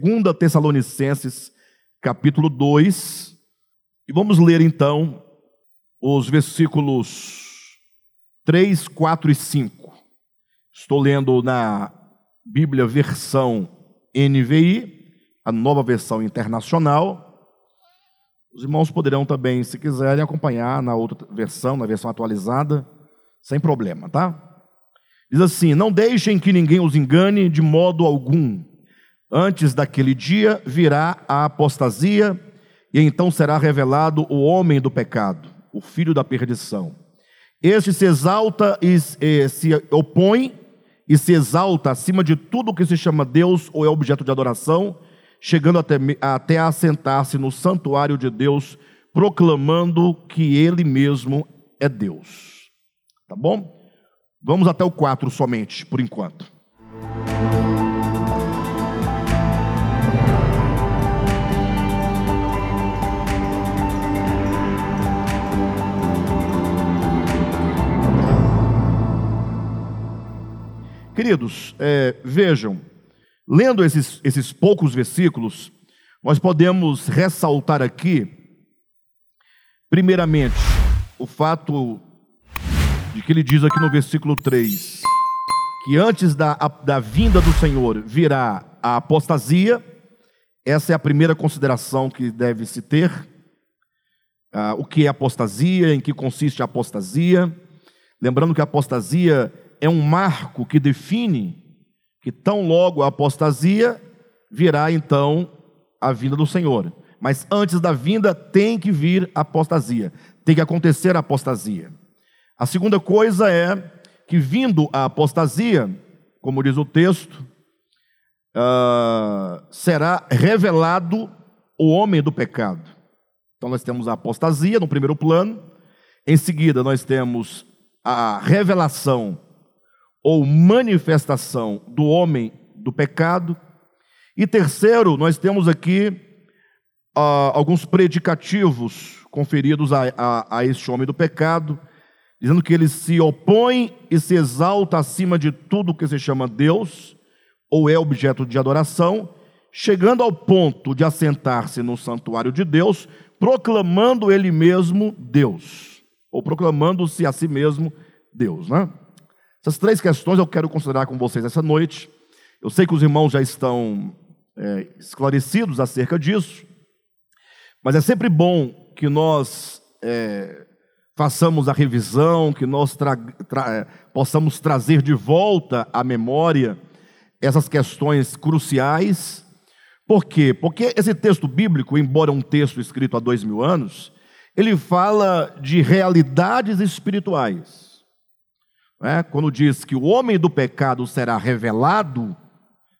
2 Tessalonicenses, capítulo 2, e vamos ler então os versículos 3, 4 e 5. Estou lendo na Bíblia versão NVI, a nova versão internacional. Os irmãos poderão também, se quiserem, acompanhar na outra versão, na versão atualizada, sem problema, tá? Diz assim: Não deixem que ninguém os engane de modo algum. Antes daquele dia virá a apostasia, e então será revelado o homem do pecado, o filho da perdição. Este se exalta e se opõe e se exalta acima de tudo que se chama Deus ou é objeto de adoração, chegando até, até a assentar-se no santuário de Deus, proclamando que Ele mesmo é Deus. Tá bom? Vamos até o 4 somente, por enquanto. Queridos, é, vejam, lendo esses, esses poucos versículos, nós podemos ressaltar aqui, primeiramente, o fato de que ele diz aqui no versículo 3, que antes da, da vinda do Senhor virá a apostasia, essa é a primeira consideração que deve se ter. Ah, o que é apostasia, em que consiste a apostasia. Lembrando que a apostasia é um marco que define que tão logo a apostasia virá então a vinda do Senhor. Mas antes da vinda tem que vir a apostasia, tem que acontecer a apostasia. A segunda coisa é que, vindo a apostasia, como diz o texto, uh, será revelado o homem do pecado. Então, nós temos a apostasia no primeiro plano, em seguida, nós temos a revelação ou manifestação do homem do pecado, e terceiro, nós temos aqui uh, alguns predicativos conferidos a, a, a este homem do pecado dizendo que ele se opõe e se exalta acima de tudo que se chama Deus, ou é objeto de adoração, chegando ao ponto de assentar-se no santuário de Deus, proclamando ele mesmo Deus, ou proclamando-se a si mesmo Deus. Né? Essas três questões eu quero considerar com vocês essa noite. Eu sei que os irmãos já estão é, esclarecidos acerca disso, mas é sempre bom que nós é, façamos a revisão, que nós tra tra eh, possamos trazer de volta à memória essas questões cruciais. Por quê? Porque esse texto bíblico, embora um texto escrito há dois mil anos, ele fala de realidades espirituais. É? Quando diz que o homem do pecado será revelado,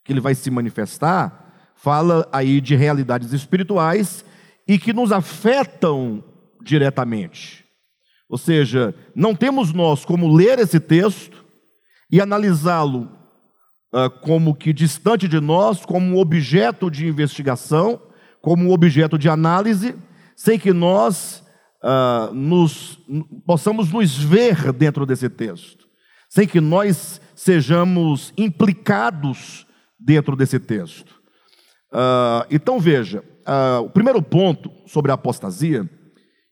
que ele vai se manifestar, fala aí de realidades espirituais e que nos afetam diretamente. Ou seja, não temos nós como ler esse texto e analisá-lo uh, como que distante de nós, como objeto de investigação, como objeto de análise, sem que nós uh, nos, possamos nos ver dentro desse texto, sem que nós sejamos implicados dentro desse texto. Uh, então veja, o primeiro ponto sobre a apostasia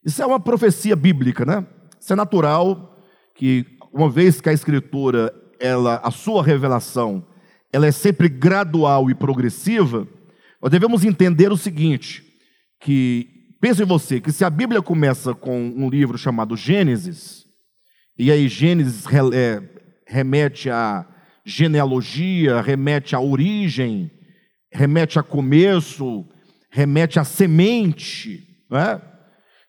isso é uma profecia bíblica, né? Isso é natural que uma vez que a escritura, ela, a sua revelação, ela é sempre gradual e progressiva, nós devemos entender o seguinte, que pense você que se a Bíblia começa com um livro chamado Gênesis, e aí Gênesis é, remete à genealogia, remete à origem, remete a começo, remete à semente, não é?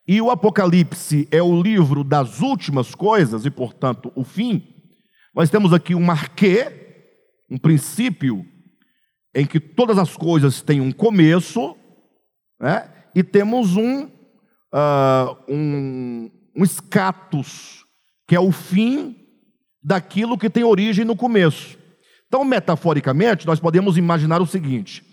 e o Apocalipse é o livro das últimas coisas e, portanto, o fim, nós temos aqui um marquê, um princípio, em que todas as coisas têm um começo, né? e temos um, uh, um, um status, que é o fim daquilo que tem origem no começo. Então, metaforicamente, nós podemos imaginar o seguinte: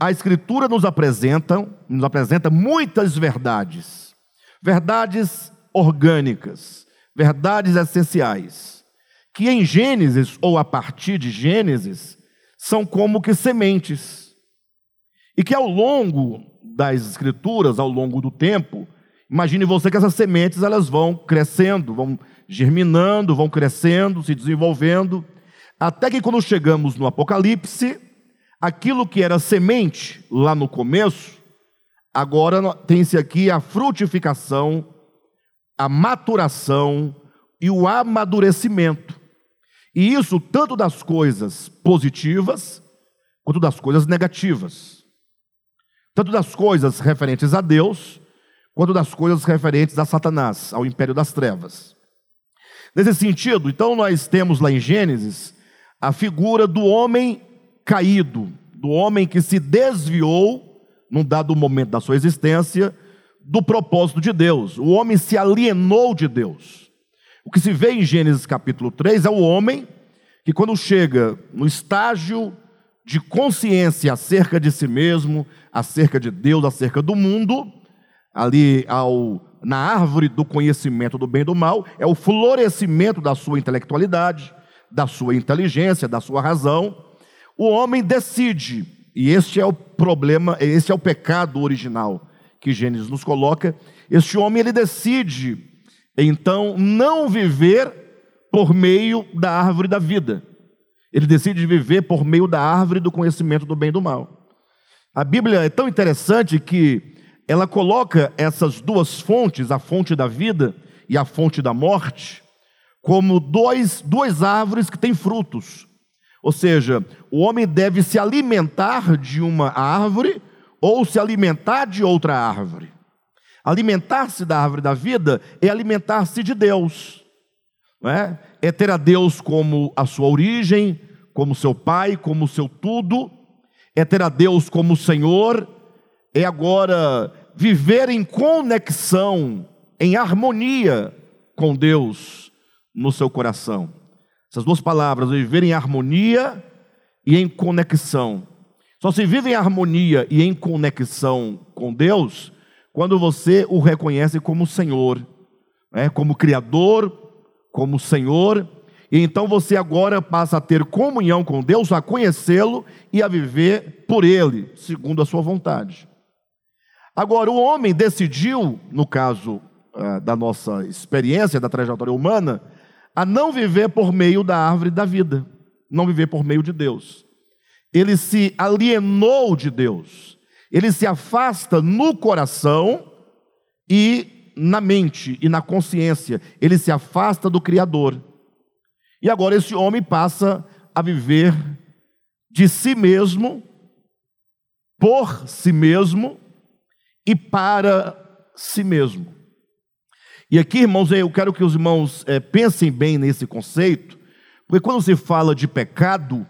a Escritura nos apresenta, nos apresenta muitas verdades verdades orgânicas, verdades essenciais, que em Gênesis ou a partir de Gênesis são como que sementes. E que ao longo das escrituras, ao longo do tempo, imagine você que essas sementes elas vão crescendo, vão germinando, vão crescendo, se desenvolvendo, até que quando chegamos no Apocalipse, aquilo que era semente lá no começo, agora tem-se aqui a frutificação, a maturação e o amadurecimento. E isso tanto das coisas positivas quanto das coisas negativas. Tanto das coisas referentes a Deus, quanto das coisas referentes a Satanás, ao império das trevas. Nesse sentido, então nós temos lá em Gênesis a figura do homem caído, do homem que se desviou num dado momento da sua existência do propósito de Deus. O homem se alienou de Deus. O que se vê em Gênesis capítulo 3 é o homem que quando chega no estágio de consciência acerca de si mesmo, acerca de Deus, acerca do mundo, ali ao, na árvore do conhecimento do bem e do mal, é o florescimento da sua intelectualidade, da sua inteligência, da sua razão. O homem decide, e este é o problema, este é o pecado original que Gênesis nos coloca. Este homem ele decide então não viver por meio da árvore da vida. Ele decide viver por meio da árvore do conhecimento do bem e do mal. A Bíblia é tão interessante que ela coloca essas duas fontes, a fonte da vida e a fonte da morte, como dois, duas árvores que têm frutos. Ou seja, o homem deve se alimentar de uma árvore ou se alimentar de outra árvore. Alimentar-se da árvore da vida é alimentar-se de Deus, não é? é ter a Deus como a sua origem, como seu Pai, como seu tudo, é ter a Deus como Senhor, é agora viver em conexão, em harmonia com Deus no seu coração. Essas duas palavras, viver em harmonia e em conexão. Só se vive em harmonia e em conexão com Deus quando você o reconhece como Senhor, né? como Criador, como Senhor, e então você agora passa a ter comunhão com Deus, a conhecê-lo e a viver por Ele, segundo a sua vontade. Agora, o homem decidiu, no caso uh, da nossa experiência, da trajetória humana, a não viver por meio da árvore da vida, não viver por meio de Deus. Ele se alienou de Deus, ele se afasta no coração e na mente e na consciência, ele se afasta do Criador. E agora esse homem passa a viver de si mesmo, por si mesmo e para si mesmo. E aqui, irmãos, eu quero que os irmãos é, pensem bem nesse conceito, porque quando se fala de pecado,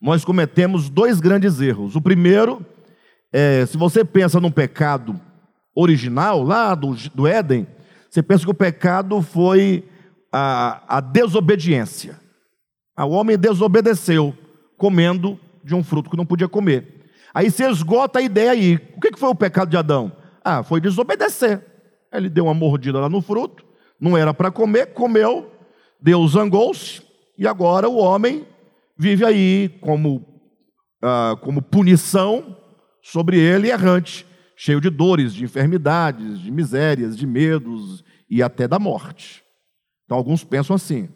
nós cometemos dois grandes erros. O primeiro é, se você pensa num pecado original, lá do, do Éden, você pensa que o pecado foi a, a desobediência. O homem desobedeceu, comendo de um fruto que não podia comer. Aí se esgota a ideia aí. O que foi o pecado de Adão? Ah, foi desobedecer. Ele deu uma mordida lá no fruto, não era para comer, comeu, Deus zangou-se, e agora o homem vive aí como, ah, como punição sobre ele errante, cheio de dores, de enfermidades, de misérias, de medos e até da morte. Então, alguns pensam assim.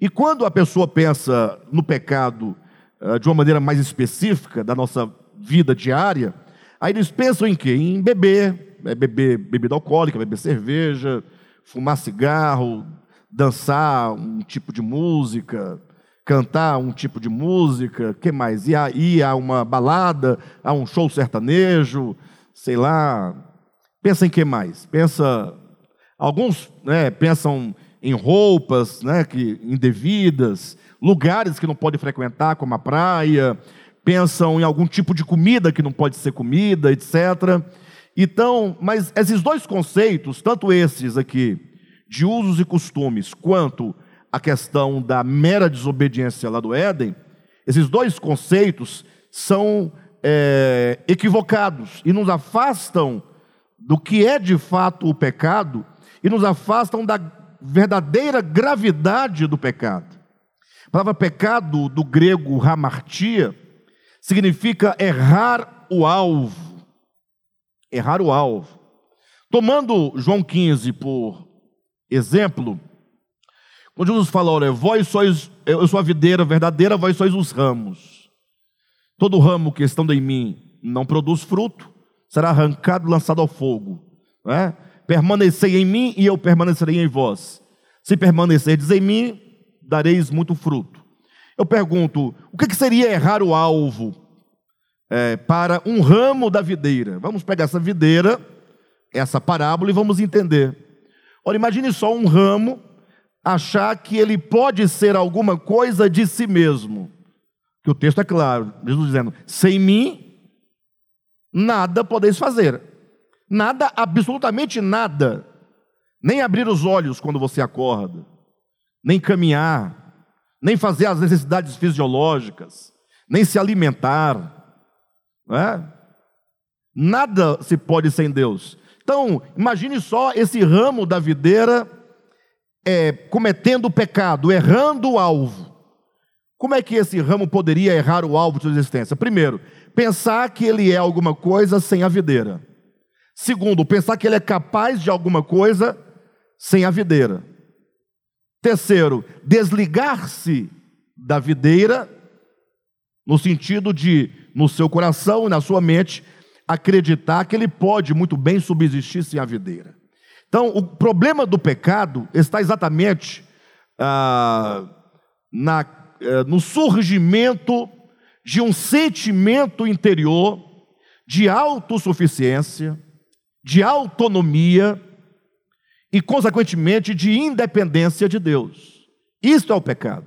E quando a pessoa pensa no pecado uh, de uma maneira mais específica da nossa vida diária, aí eles pensam em quê? Em beber, é beber bebida alcoólica, beber cerveja, fumar cigarro, dançar um tipo de música, cantar um tipo de música, que mais? Ir a, ir a uma balada, a um show sertanejo, sei lá. Pensa em que mais? Pensa. Alguns né, pensam em roupas né, que, indevidas, lugares que não pode frequentar, como a praia, pensam em algum tipo de comida que não pode ser comida, etc. Então, mas esses dois conceitos, tanto esses aqui, de usos e costumes, quanto a questão da mera desobediência lá do Éden, esses dois conceitos são é, equivocados e nos afastam do que é de fato o pecado e nos afastam da verdadeira gravidade do pecado. A palavra pecado, do grego hamartia, significa errar o alvo. Errar o alvo. Tomando João 15 por exemplo, quando Jesus fala, olha, vós sois, eu sou a videira verdadeira, vós sois os ramos. Todo ramo que estando em mim não produz fruto, será arrancado e lançado ao fogo. Não Permanecei em mim e eu permanecerei em vós. Se permanecerdes em mim, dareis muito fruto. Eu pergunto, o que seria errar o alvo é, para um ramo da videira? Vamos pegar essa videira, essa parábola, e vamos entender. Ora, imagine só um ramo achar que ele pode ser alguma coisa de si mesmo. Que o texto é claro, Jesus dizendo: sem mim, nada podeis fazer. Nada, absolutamente nada. Nem abrir os olhos quando você acorda, nem caminhar, nem fazer as necessidades fisiológicas, nem se alimentar. Não é? Nada se pode sem Deus. Então, imagine só esse ramo da videira é, cometendo pecado, errando o alvo. Como é que esse ramo poderia errar o alvo de sua existência? Primeiro, pensar que ele é alguma coisa sem a videira. Segundo, pensar que ele é capaz de alguma coisa sem a videira. Terceiro, desligar-se da videira, no sentido de, no seu coração e na sua mente, acreditar que ele pode muito bem subsistir sem a videira. Então, o problema do pecado está exatamente ah, na, ah, no surgimento de um sentimento interior de autossuficiência, de autonomia e, consequentemente, de independência de Deus. Isto é o pecado.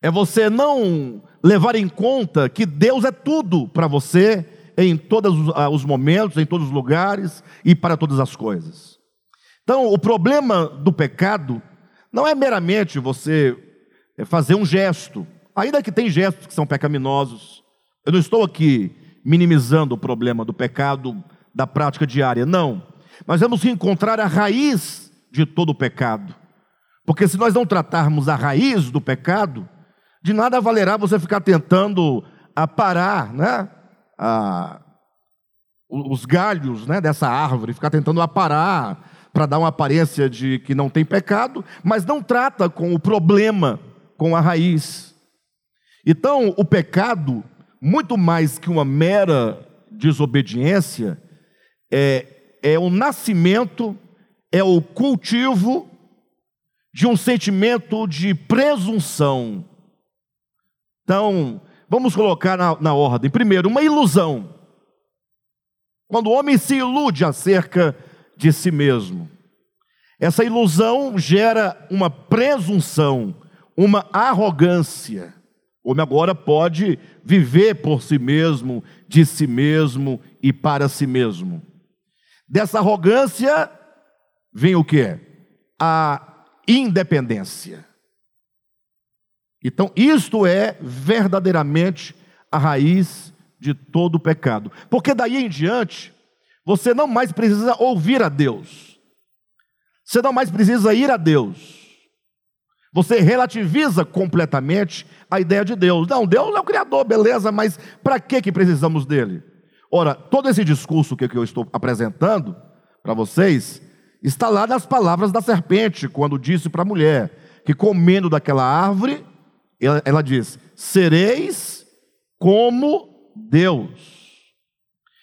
É você não levar em conta que Deus é tudo para você em todos ah, os momentos, em todos os lugares e para todas as coisas. Então, o problema do pecado não é meramente você eh, fazer um gesto, ainda que tem gestos que são pecaminosos. Eu não estou aqui minimizando o problema do pecado da prática diária, não. Mas vamos encontrar a raiz de todo o pecado. Porque se nós não tratarmos a raiz do pecado, de nada valerá você ficar tentando aparar, né? a, os galhos né, dessa árvore, ficar tentando aparar para dar uma aparência de que não tem pecado, mas não trata com o problema, com a raiz. Então, o pecado, muito mais que uma mera desobediência, é, é o nascimento, é o cultivo de um sentimento de presunção. Então, Vamos colocar na, na ordem. Primeiro, uma ilusão. Quando o homem se ilude acerca de si mesmo. Essa ilusão gera uma presunção, uma arrogância. O homem agora pode viver por si mesmo, de si mesmo e para si mesmo. Dessa arrogância vem o que? A independência. Então, isto é verdadeiramente a raiz de todo o pecado. Porque daí em diante, você não mais precisa ouvir a Deus. Você não mais precisa ir a Deus. Você relativiza completamente a ideia de Deus. Não, Deus é o Criador, beleza, mas para que, precisamos dele? Ora, todo esse discurso que eu estou apresentando para vocês está lá nas palavras da serpente, quando disse para a mulher que comendo daquela árvore ela, ela diz: sereis como Deus.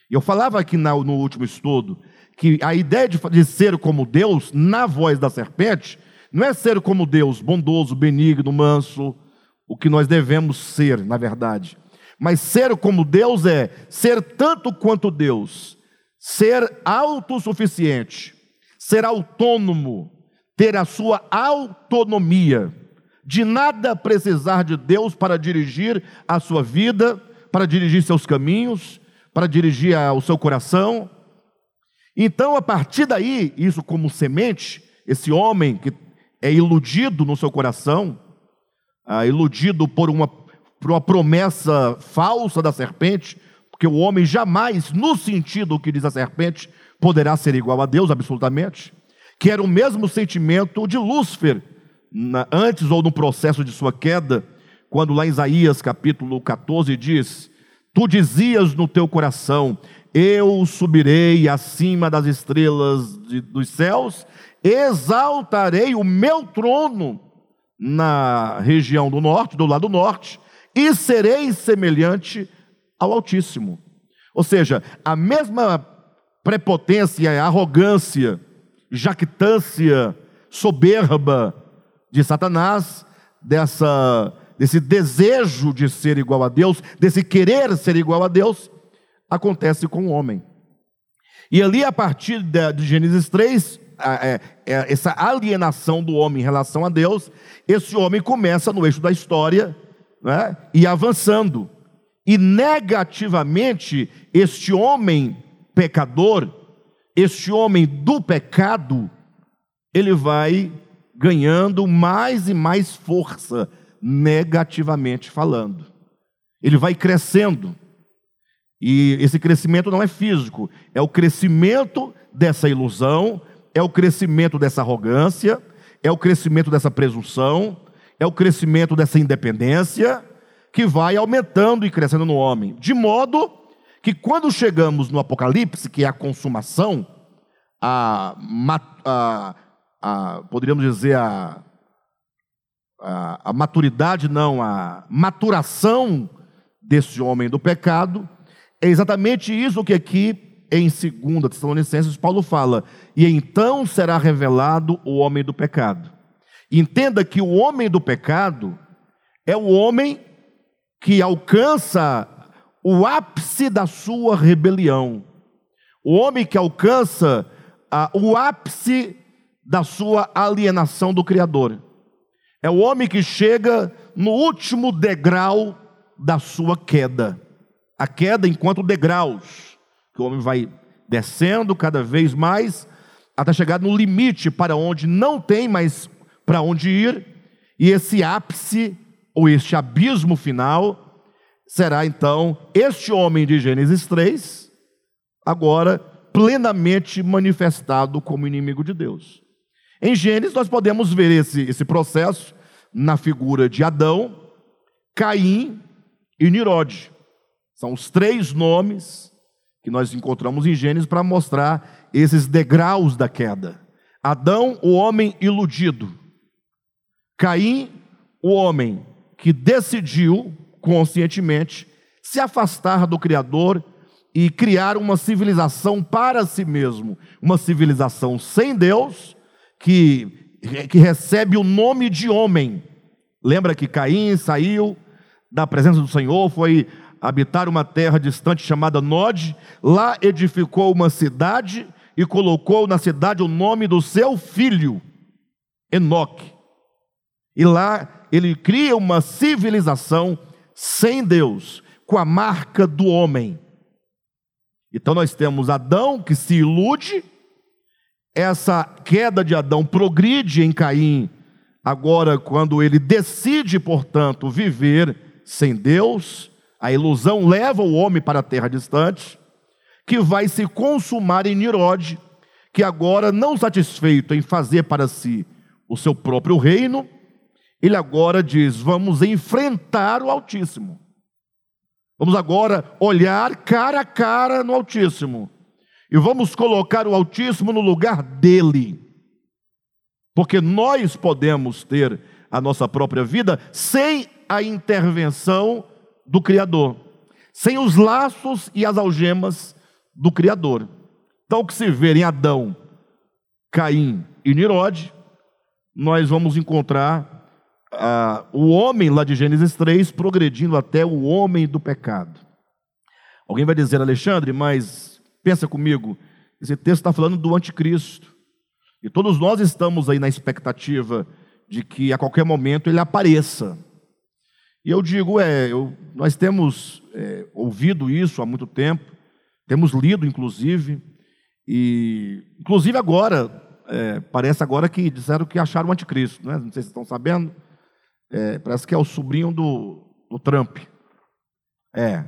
Eu falava aqui no, no último estudo que a ideia de, de ser como Deus, na voz da serpente, não é ser como Deus, bondoso, benigno, manso, o que nós devemos ser, na verdade. Mas ser como Deus é ser tanto quanto Deus, ser autossuficiente, ser autônomo, ter a sua autonomia de nada precisar de Deus para dirigir a sua vida, para dirigir seus caminhos, para dirigir o seu coração. Então, a partir daí, isso como semente, esse homem que é iludido no seu coração, ah, iludido por uma, por uma promessa falsa da serpente, porque o homem jamais, no sentido que diz a serpente, poderá ser igual a Deus, absolutamente, que era o mesmo sentimento de Lúcifer, na, antes ou no processo de sua queda, quando lá em Isaías capítulo 14 diz: Tu dizias no teu coração: Eu subirei acima das estrelas de, dos céus, exaltarei o meu trono na região do norte, do lado norte, e serei semelhante ao Altíssimo. Ou seja, a mesma prepotência, arrogância, jactância, soberba de Satanás, dessa, desse desejo de ser igual a Deus, desse querer ser igual a Deus, acontece com o homem. E ali, a partir de, Gênesis 3, é, é, essa alienação do homem em relação a Deus, esse homem começa no eixo da história né, e avançando. E negativamente, este homem pecador, este homem do pecado, ele vai ganhando mais e mais força, negativamente falando. Ele vai crescendo. E esse crescimento não é físico, é o crescimento dessa ilusão, é o crescimento dessa arrogância, é o crescimento dessa presunção, é o crescimento dessa independência que vai aumentando e crescendo no homem, de modo que quando chegamos no Apocalipse, que é a consumação, a, a, a poderíamos dizer a, a, a maturidade, não, a maturação desse homem do pecado, é exatamente isso que aqui em 2 Tessalonicenses Paulo fala, e então será revelado o homem do pecado. Entenda que o homem do pecado é o homem que alcança o ápice da sua rebelião, o homem que alcança ah, o ápice da sua alienação do Criador, é o homem que chega no último degrau da sua queda, a queda enquanto degraus, que o homem vai descendo cada vez mais até chegar no limite para onde não tem mais para onde ir, e esse ápice ou este abismo final será então este homem de Gênesis 3, agora plenamente manifestado como inimigo de Deus. Em Gênesis nós podemos ver esse, esse processo na figura de Adão, Caim e Nirode. São os três nomes que nós encontramos em Gênesis para mostrar esses degraus da queda. Adão, o homem iludido. Caim, o homem que decidiu conscientemente se afastar do Criador e criar uma civilização para si mesmo, uma civilização sem Deus, que, que recebe o nome de homem. Lembra que Caim saiu da presença do Senhor, foi habitar uma terra distante chamada Nod, lá edificou uma cidade e colocou na cidade o nome do seu filho, Enoque. E lá ele cria uma civilização sem Deus, com a marca do homem. Então nós temos Adão que se ilude, essa queda de Adão progride em Caim, agora quando ele decide, portanto, viver sem Deus, a ilusão leva o homem para a terra distante, que vai se consumar em Nirode, que agora, não satisfeito em fazer para si o seu próprio reino, ele agora diz: vamos enfrentar o Altíssimo. Vamos agora olhar cara a cara no Altíssimo. E vamos colocar o Altíssimo no lugar dele. Porque nós podemos ter a nossa própria vida sem a intervenção do Criador, sem os laços e as algemas do Criador. Então, o que se vê em Adão, Caim e Nirode, nós vamos encontrar ah, o homem lá de Gênesis 3 progredindo até o homem do pecado. Alguém vai dizer, Alexandre, mas pensa comigo, esse texto está falando do anticristo. E todos nós estamos aí na expectativa de que a qualquer momento ele apareça. E eu digo, é, eu, nós temos é, ouvido isso há muito tempo, temos lido, inclusive, e inclusive agora, é, parece agora que disseram que acharam o anticristo, né? não sei se estão sabendo. É, parece que é o sobrinho do, do Trump. É.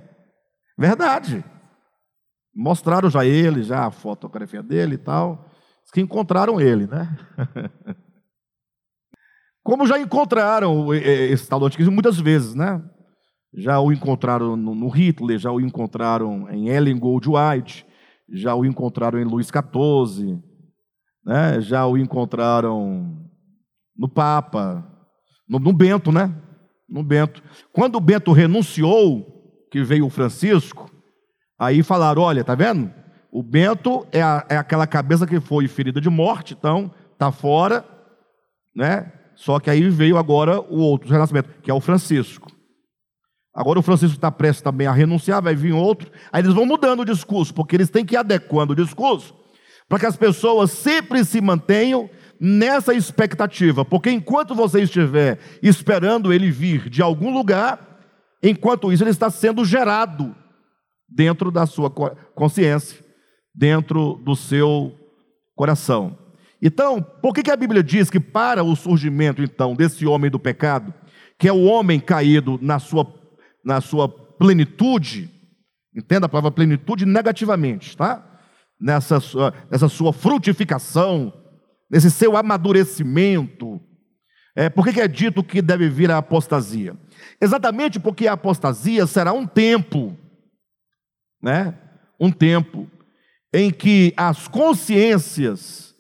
Verdade. Mostraram já ele, já a fotografia dele e tal. Que encontraram ele, né? Como já encontraram esse tal do anticristo muitas vezes, né? já o encontraram no, Hitler, já o encontraram em Ellen Goldwhite, já o encontraram em Luís XIV, né? já o encontraram no Papa, no, no Bento, né? No Bento. Quando o Bento renunciou, que veio o Francisco, aí falaram: olha, tá vendo? O Bento é, a, é aquela cabeça que foi ferida de morte, então tá fora, né? Só que aí veio agora o outro renascimento, que é o Francisco. Agora o Francisco está prestes também a renunciar, vai vir outro. Aí eles vão mudando o discurso, porque eles têm que ir adequando o discurso para que as pessoas sempre se mantenham nessa expectativa. Porque enquanto você estiver esperando ele vir de algum lugar, enquanto isso ele está sendo gerado dentro da sua consciência, dentro do seu coração. Então, por que, a Bíblia diz que para o surgimento então desse homem do pecado, que é o homem caído na sua na sua plenitude, entenda a palavra plenitude negativamente, tá? Nessa sua, nessa sua frutificação, nesse seu amadurecimento. É, por que, que é dito que deve vir a apostasia? Exatamente porque a apostasia será um tempo, né? Um tempo em que as consciências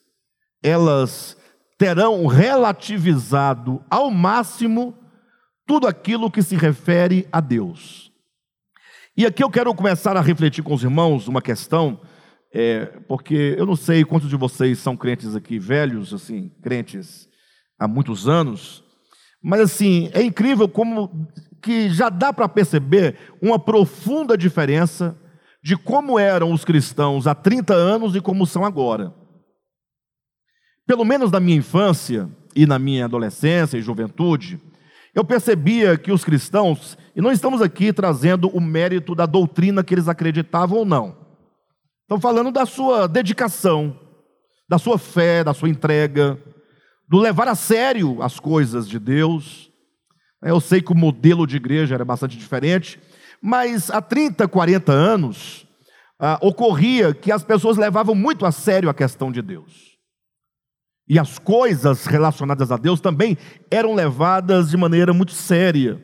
elas terão relativizado ao máximo tudo aquilo que se refere a Deus. E aqui eu quero começar a refletir com os irmãos uma questão, é, porque eu não sei quantos de vocês são crentes aqui velhos, assim, crentes há muitos anos, mas assim, é incrível como que já dá para perceber uma profunda diferença de como eram os cristãos há 30 anos e como são agora. Pelo menos na minha infância e na minha adolescência e juventude, eu percebia que os cristãos, e não estamos aqui trazendo o mérito da doutrina que eles acreditavam ou não, estamos falando da sua dedicação, da sua fé, da sua entrega, do levar a sério as coisas de Deus. Eu sei que o modelo de igreja era bastante diferente, mas há 30, 40 anos, ah, ocorria que as pessoas levavam muito a sério a questão de Deus. E as coisas relacionadas a Deus também eram levadas de maneira muito séria.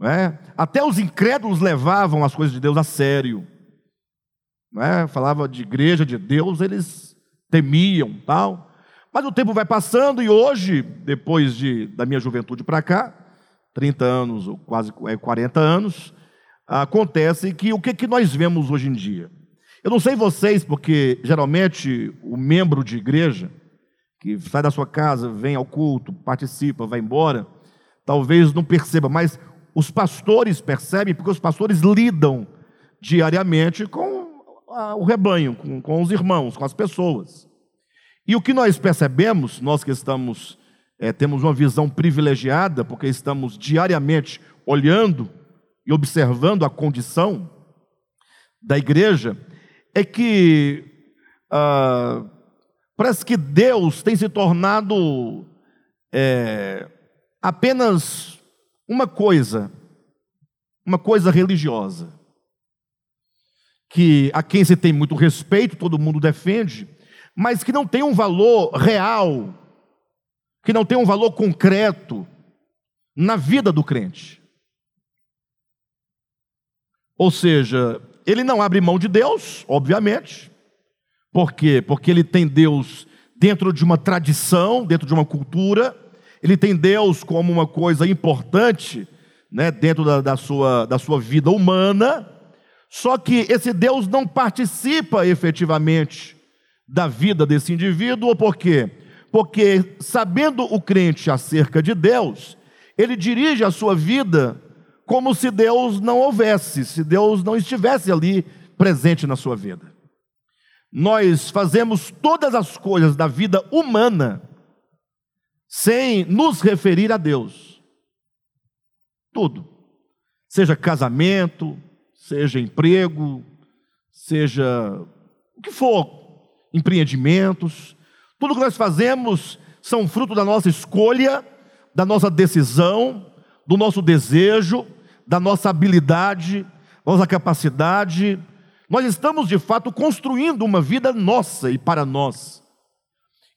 É? Até os incrédulos levavam as coisas de Deus a sério. É? Falava de igreja de Deus, eles temiam tal. Mas o tempo vai passando e hoje, depois de, da minha juventude para cá, 30 anos, ou quase 40 é, anos, acontece que o que, que nós vemos hoje em dia? Eu não sei vocês, porque geralmente o membro de igreja, que sai da sua casa, vem ao culto, participa, vai embora, talvez não perceba, mas os pastores percebem, porque os pastores lidam diariamente com o rebanho, com, com os irmãos, com as pessoas. E o que nós percebemos, nós que estamos, é, temos uma visão privilegiada, porque estamos diariamente olhando e observando a condição da igreja, é que ah, Parece que Deus tem se tornado é, apenas uma coisa, uma coisa religiosa, que a quem se tem muito respeito, todo mundo defende, mas que não tem um valor real, que não tem um valor concreto na vida do crente. Ou seja, ele não abre mão de Deus, obviamente, por quê? Porque ele tem Deus dentro de uma tradição, dentro de uma cultura, ele tem Deus como uma coisa importante né, dentro da, da, sua, da sua vida humana, só que esse Deus não participa efetivamente da vida desse indivíduo, por quê? Porque, sabendo o crente acerca de Deus, ele dirige a sua vida como se Deus não houvesse, se Deus não estivesse ali presente na sua vida nós fazemos todas as coisas da vida humana sem nos referir a Deus. Tudo. Seja casamento, seja emprego, seja o que for, empreendimentos, tudo que nós fazemos são fruto da nossa escolha, da nossa decisão, do nosso desejo, da nossa habilidade, nossa capacidade, nós estamos de fato construindo uma vida nossa e para nós.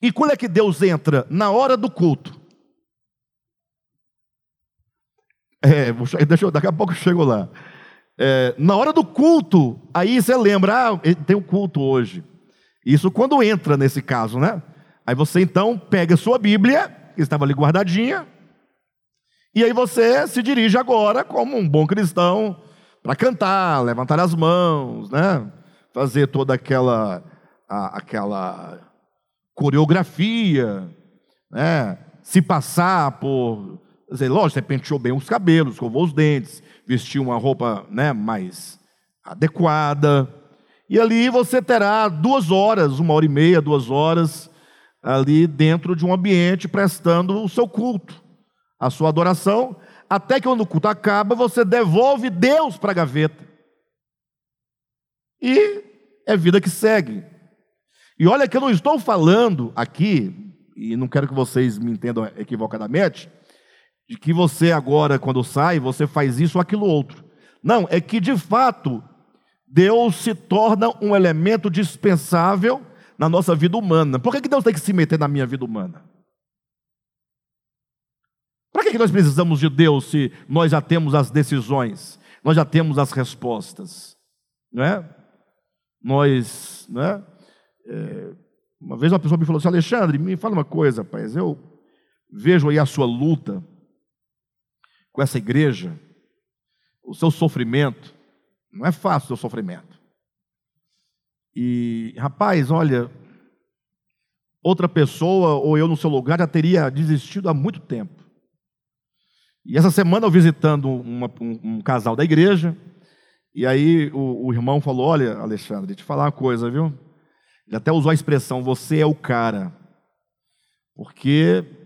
E quando é que Deus entra? Na hora do culto. É, deixa eu, daqui a pouco eu chego lá. É, na hora do culto, aí você lembra, ah, tem um culto hoje. Isso quando entra nesse caso, né? Aí você então pega a sua Bíblia, que estava ali guardadinha, e aí você se dirige agora como um bom cristão para cantar, levantar as mãos, né? Fazer toda aquela a, aquela coreografia, né? Se passar por, dizer, lógico, você penteou bem os cabelos, escovou os dentes, vestiu uma roupa, né, mais adequada. E ali você terá duas horas, uma hora e meia, duas horas, ali dentro de um ambiente prestando o seu culto, a sua adoração, até que quando o culto acaba, você devolve Deus para a gaveta. E é vida que segue. E olha que eu não estou falando aqui, e não quero que vocês me entendam equivocadamente, de que você agora, quando sai, você faz isso ou aquilo outro. Não, é que de fato Deus se torna um elemento dispensável na nossa vida humana. Por que, que Deus tem que se meter na minha vida humana? Para que, que nós precisamos de Deus se nós já temos as decisões, nós já temos as respostas? Não é? Nós, não é? é uma vez uma pessoa me falou assim: Alexandre, me fala uma coisa, rapaz, eu vejo aí a sua luta com essa igreja, o seu sofrimento, não é fácil o seu sofrimento. E, rapaz, olha, outra pessoa ou eu no seu lugar já teria desistido há muito tempo. E essa semana eu visitando uma, um, um, casal da igreja, e aí o, o irmão falou: Olha, Alexandre, te falar uma coisa, viu? Ele até usou a expressão: Você é o cara. Porque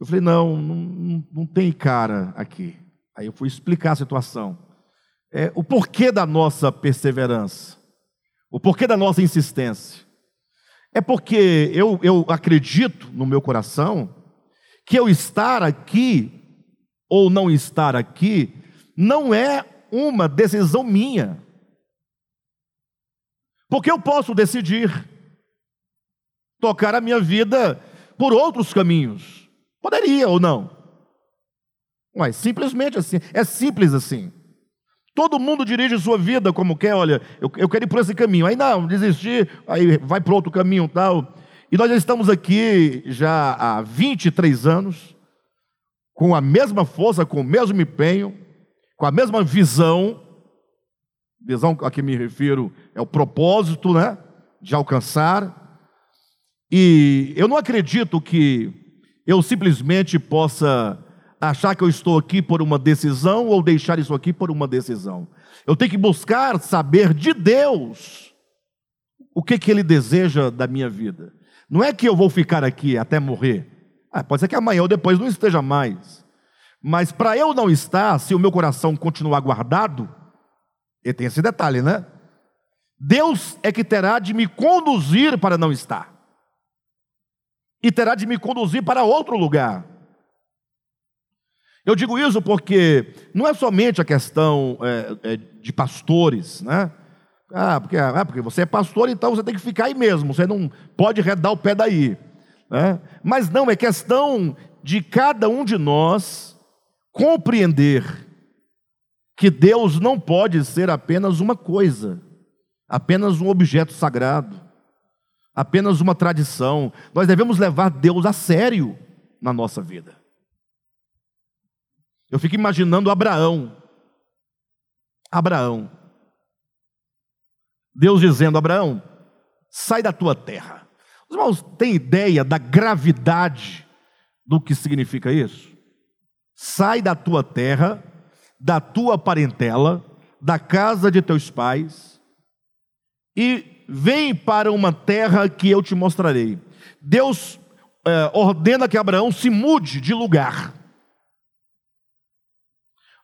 eu falei: Não, não, não tem cara aqui. Aí eu fui explicar a situação. É, o porquê da nossa perseverança. O porquê da nossa insistência? É porque eu, eu acredito no meu coração que eu estar aqui ou não estar aqui não é uma decisão minha. Porque eu posso decidir tocar a minha vida por outros caminhos. Poderia ou não. Mas simplesmente assim, é simples assim. Todo mundo dirige sua vida como quer, olha, eu, eu quero ir por esse caminho. Aí não, desistir, aí vai para outro caminho tal. E nós já estamos aqui já há 23 anos, com a mesma força, com o mesmo empenho, com a mesma visão. Visão a que me refiro é o propósito, né? De alcançar. E eu não acredito que eu simplesmente possa achar que eu estou aqui por uma decisão ou deixar isso aqui por uma decisão. Eu tenho que buscar saber de Deus o que, que Ele deseja da minha vida. Não é que eu vou ficar aqui até morrer. Ah, pode ser que amanhã ou depois não esteja mais. Mas para eu não estar, se o meu coração continuar guardado, e tem esse detalhe, né? Deus é que terá de me conduzir para não estar. E terá de me conduzir para outro lugar. Eu digo isso porque não é somente a questão é, é, de pastores, né? Ah porque, ah, porque você é pastor, então você tem que ficar aí mesmo, você não pode redar o pé daí. Né? Mas não, é questão de cada um de nós compreender que Deus não pode ser apenas uma coisa, apenas um objeto sagrado, apenas uma tradição. Nós devemos levar Deus a sério na nossa vida. Eu fico imaginando Abraão. Abraão. Deus dizendo: Abraão, sai da tua terra. Os irmãos têm ideia da gravidade do que significa isso? Sai da tua terra, da tua parentela, da casa de teus pais, e vem para uma terra que eu te mostrarei. Deus é, ordena que Abraão se mude de lugar.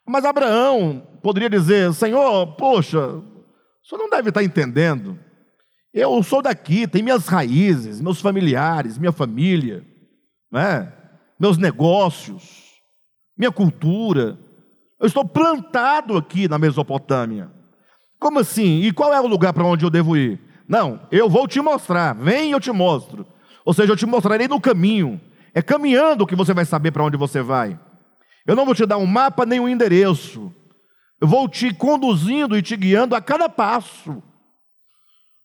Mas Abraão poderia dizer: Senhor, poxa, o senhor não deve estar entendendo. Eu sou daqui, tenho minhas raízes, meus familiares, minha família, né? meus negócios, minha cultura. Eu estou plantado aqui na Mesopotâmia. Como assim? E qual é o lugar para onde eu devo ir? Não, eu vou te mostrar. Vem, eu te mostro. Ou seja, eu te mostrarei no caminho. É caminhando que você vai saber para onde você vai. Eu não vou te dar um mapa nem um endereço. Eu vou te conduzindo e te guiando a cada passo.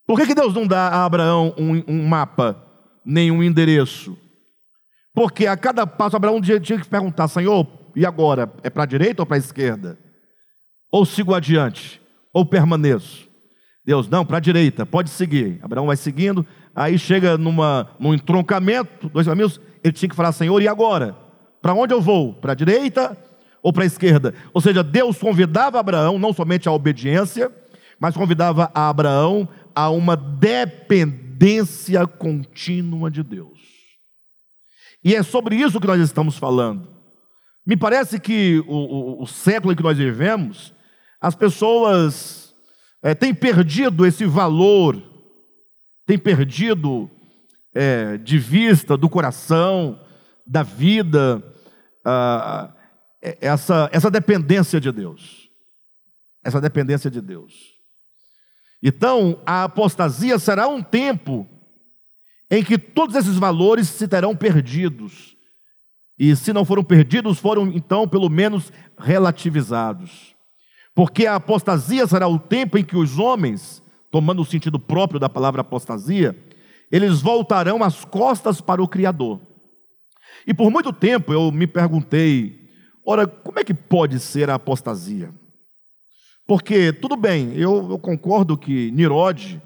Por que, que Deus não dá a Abraão um, um mapa, nem um endereço? Porque a cada passo Abraão tinha que perguntar: Senhor, e agora? É para a direita ou para a esquerda? Ou sigo adiante? Ou permaneço? Deus, não, para a direita, pode seguir. Abraão vai seguindo, aí chega numa, num entroncamento, dois caminhos, ele tinha que falar: Senhor, e agora? Para onde eu vou? Para a direita ou para a esquerda? Ou seja, Deus convidava Abraão não somente à obediência, mas convidava a Abraão a uma dependência contínua de Deus. E é sobre isso que nós estamos falando. Me parece que o, o, o século em que nós vivemos, as pessoas é, têm perdido esse valor, têm perdido é, de vista, do coração, da vida, ah, essa, essa dependência de Deus. Essa dependência de Deus. Então, a apostasia será um tempo em que todos esses valores se terão perdidos. E se não foram perdidos, foram então pelo menos relativizados. Porque a apostasia será o tempo em que os homens, tomando o sentido próprio da palavra apostasia, eles voltarão as costas para o Criador. E por muito tempo eu me perguntei, ora, como é que pode ser a apostasia? Porque, tudo bem, eu, eu concordo que Nirode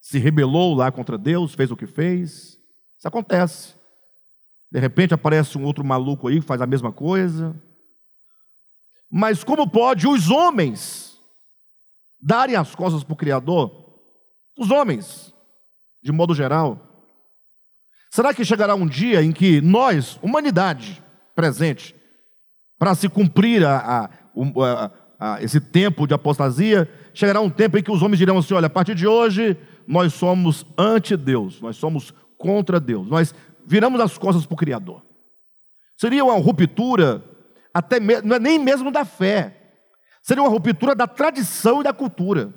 se rebelou lá contra Deus, fez o que fez. Isso acontece. De repente aparece um outro maluco aí que faz a mesma coisa. Mas como pode os homens darem as costas para o Criador? Os homens, de modo geral. Será que chegará um dia em que nós, humanidade presente, para se cumprir a, a, a, ah, esse tempo de apostasia, chegará um tempo em que os homens dirão assim: olha, a partir de hoje nós somos ante-Deus, nós somos contra Deus, nós viramos as costas para o Criador. Seria uma ruptura, até mesmo, não é nem mesmo da fé, seria uma ruptura da tradição e da cultura,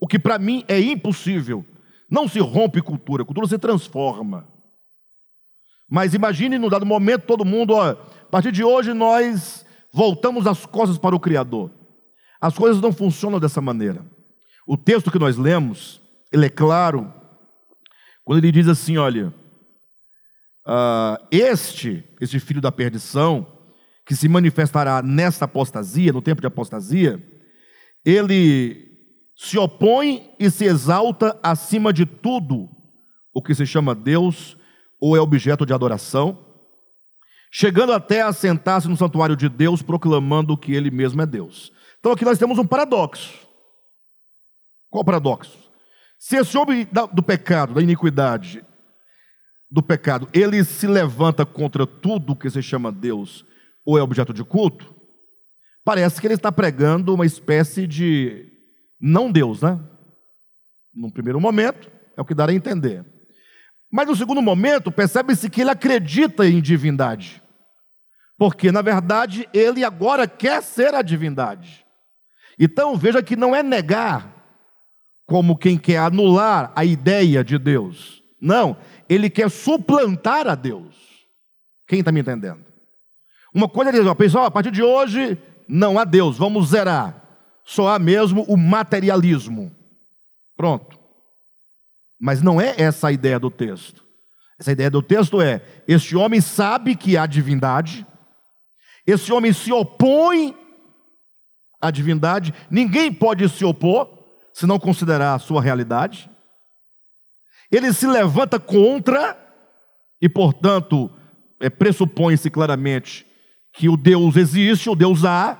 o que para mim é impossível. Não se rompe cultura, cultura se transforma. Mas imagine, num dado momento, todo mundo, ó, a partir de hoje nós voltamos as costas para o Criador. As coisas não funcionam dessa maneira. O texto que nós lemos, ele é claro, quando ele diz assim: olha, uh, este, este filho da perdição, que se manifestará nesta apostasia, no tempo de apostasia, ele se opõe e se exalta acima de tudo o que se chama Deus ou é objeto de adoração, chegando até a sentar-se no santuário de Deus, proclamando que ele mesmo é Deus. Então aqui nós temos um paradoxo. Qual o paradoxo? Se esse homem do pecado, da iniquidade, do pecado, ele se levanta contra tudo que se chama Deus ou é objeto de culto, parece que ele está pregando uma espécie de não Deus, né? Num primeiro momento, é o que dá a entender. Mas no segundo momento, percebe-se que ele acredita em divindade. Porque, na verdade, ele agora quer ser a divindade. Então veja que não é negar como quem quer anular a ideia de Deus. Não, ele quer suplantar a Deus. Quem está me entendendo? Uma coisa é dizer, pessoal, a partir de hoje não há Deus, vamos zerar. Só há mesmo o materialismo. Pronto. Mas não é essa a ideia do texto. Essa ideia do texto é: este homem sabe que há divindade, esse homem se opõe a divindade, ninguém pode se opor se não considerar a sua realidade. Ele se levanta contra e, portanto, é, pressupõe-se claramente que o Deus existe, o Deus há.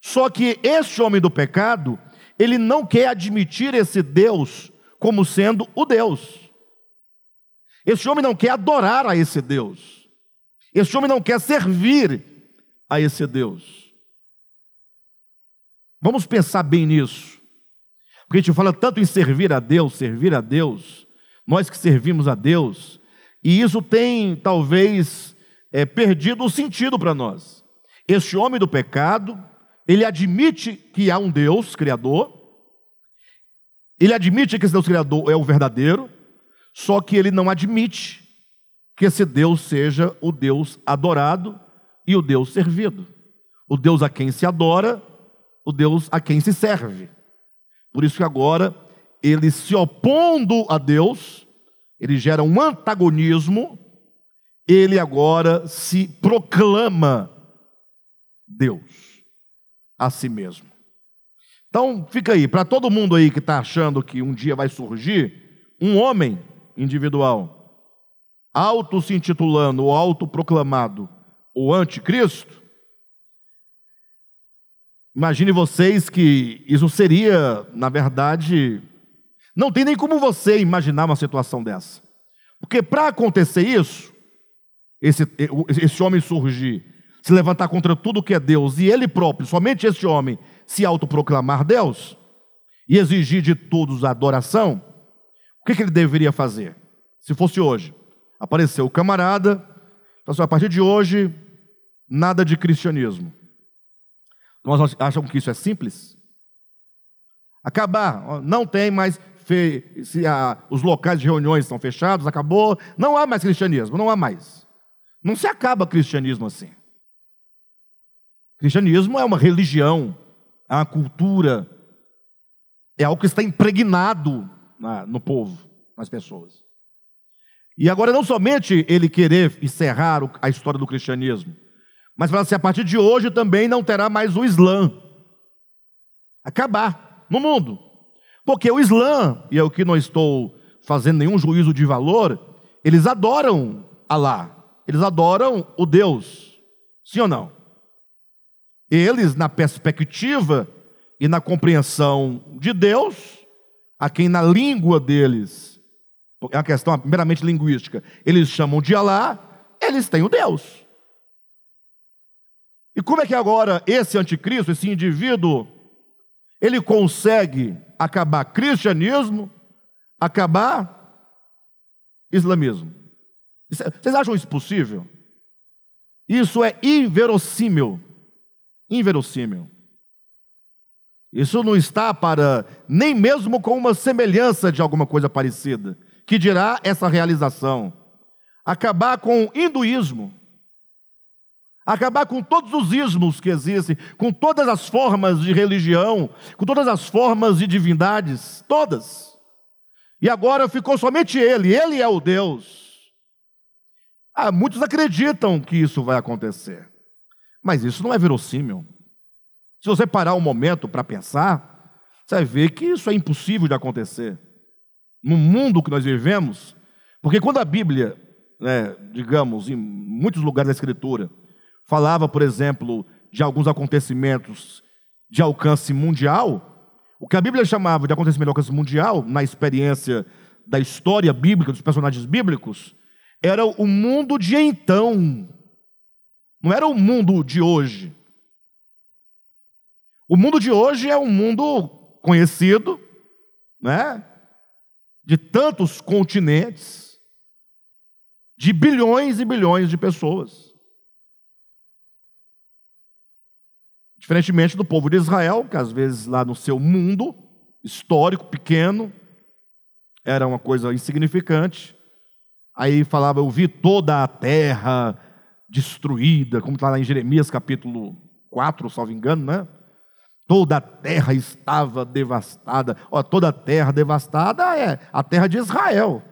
Só que este homem do pecado, ele não quer admitir esse Deus como sendo o Deus. Esse homem não quer adorar a esse Deus. Esse homem não quer servir a esse Deus. Vamos pensar bem nisso. Porque a gente fala tanto em servir a Deus, servir a Deus, nós que servimos a Deus, e isso tem talvez é, perdido o sentido para nós. Este homem do pecado, ele admite que há um Deus Criador, ele admite que esse Deus Criador é o verdadeiro, só que ele não admite que esse Deus seja o Deus adorado e o Deus servido. O Deus a quem se adora, o Deus a quem se serve. Por isso que agora ele se opondo a Deus, ele gera um antagonismo, ele agora se proclama Deus a si mesmo. Então, fica aí, para todo mundo aí que está achando que um dia vai surgir um homem individual, auto se intitulando, ou autoproclamado, o anticristo, imagine vocês que isso seria, na verdade, não tem nem como você imaginar uma situação dessa. Porque para acontecer isso, esse, esse homem surgir, se levantar contra tudo que é Deus, e ele próprio, somente esse homem, se autoproclamar Deus, e exigir de todos a adoração, o que, que ele deveria fazer? Se fosse hoje, apareceu o camarada, então, assim, a partir de hoje, nada de cristianismo. Nós acham que isso é simples? Acabar, não tem mais se a, os locais de reuniões estão fechados, acabou, não há mais cristianismo, não há mais. Não se acaba cristianismo assim. Cristianismo é uma religião, é uma cultura, é algo que está impregnado na, no povo, nas pessoas. E agora, não somente ele querer encerrar a história do cristianismo, mas falar assim: a partir de hoje também não terá mais o Islã. Acabar no mundo. Porque o Islã, e é o que não estou fazendo nenhum juízo de valor, eles adoram Alá, eles adoram o Deus, sim ou não? Eles, na perspectiva e na compreensão de Deus, a quem na língua deles, é uma questão meramente linguística, eles chamam de Alá, eles têm o Deus. E como é que agora esse anticristo, esse indivíduo, ele consegue acabar cristianismo, acabar islamismo. Vocês acham isso possível? Isso é inverossímil. Inverossímil. Isso não está para nem mesmo com uma semelhança de alguma coisa parecida, que dirá essa realização. Acabar com o hinduísmo, acabar com todos os ismos que existem, com todas as formas de religião, com todas as formas de divindades, todas. E agora ficou somente ele, ele é o Deus. Ah, muitos acreditam que isso vai acontecer, mas isso não é verossímil. Se você parar um momento para pensar, você vai ver que isso é impossível de acontecer. No mundo que nós vivemos, porque quando a Bíblia, né, digamos, em muitos lugares da Escritura, falava, por exemplo, de alguns acontecimentos de alcance mundial, o que a Bíblia chamava de acontecimento de alcance mundial, na experiência da história bíblica, dos personagens bíblicos, era o mundo de então, não era o mundo de hoje. O mundo de hoje é um mundo conhecido, né? De tantos continentes, de bilhões e bilhões de pessoas. Diferentemente do povo de Israel, que às vezes lá no seu mundo histórico pequeno era uma coisa insignificante. Aí falava, eu vi toda a terra destruída, como está lá em Jeremias capítulo 4, salvo engano, né? Toda a terra estava devastada. Ó, toda a terra devastada é a terra de Israel.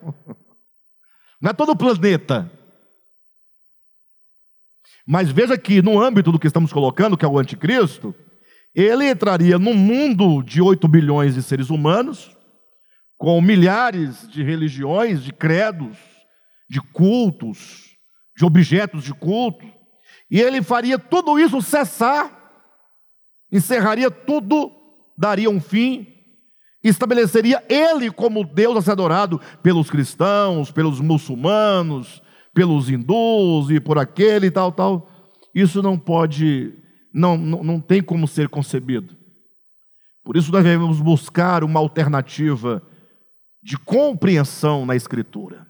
Não é todo o planeta. Mas veja que no âmbito do que estamos colocando, que é o anticristo, ele entraria num mundo de 8 bilhões de seres humanos, com milhares de religiões, de credos, de cultos, de objetos de culto, e ele faria tudo isso cessar, encerraria tudo, daria um fim, estabeleceria ele como Deus a ser adorado pelos cristãos, pelos muçulmanos, pelos hindus e por aquele e tal, tal. Isso não pode, não, não, não tem como ser concebido. Por isso nós devemos buscar uma alternativa de compreensão na Escritura.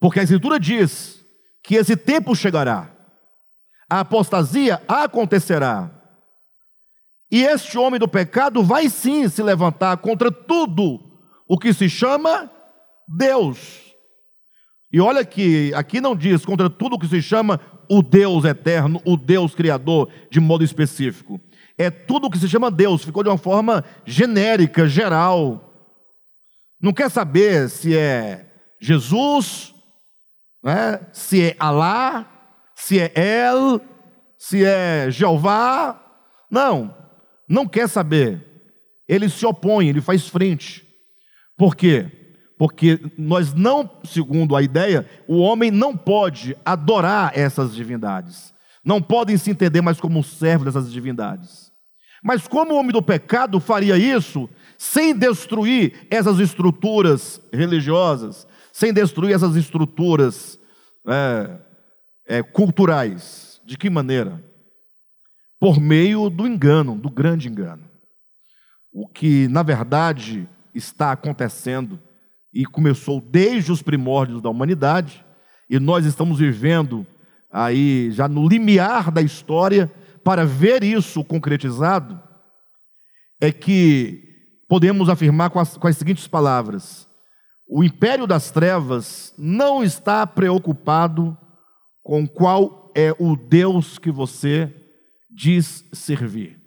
Porque a Escritura diz que esse tempo chegará, a apostasia acontecerá, e este homem do pecado vai sim se levantar contra tudo o que se chama Deus. E olha que aqui não diz contra tudo que se chama o Deus eterno, o Deus criador, de modo específico. É tudo o que se chama Deus, ficou de uma forma genérica, geral. Não quer saber se é Jesus, né? se é Alá, se é El, se é Jeová. Não, não quer saber. Ele se opõe, ele faz frente. Por quê? Porque nós não, segundo a ideia, o homem não pode adorar essas divindades. Não podem se entender mais como servo dessas divindades. Mas como o homem do pecado faria isso sem destruir essas estruturas religiosas, sem destruir essas estruturas é, é, culturais? De que maneira? Por meio do engano, do grande engano. O que, na verdade, está acontecendo e começou desde os primórdios da humanidade, e nós estamos vivendo aí já no limiar da história para ver isso concretizado, é que podemos afirmar com as, com as seguintes palavras: o império das trevas não está preocupado com qual é o Deus que você diz servir.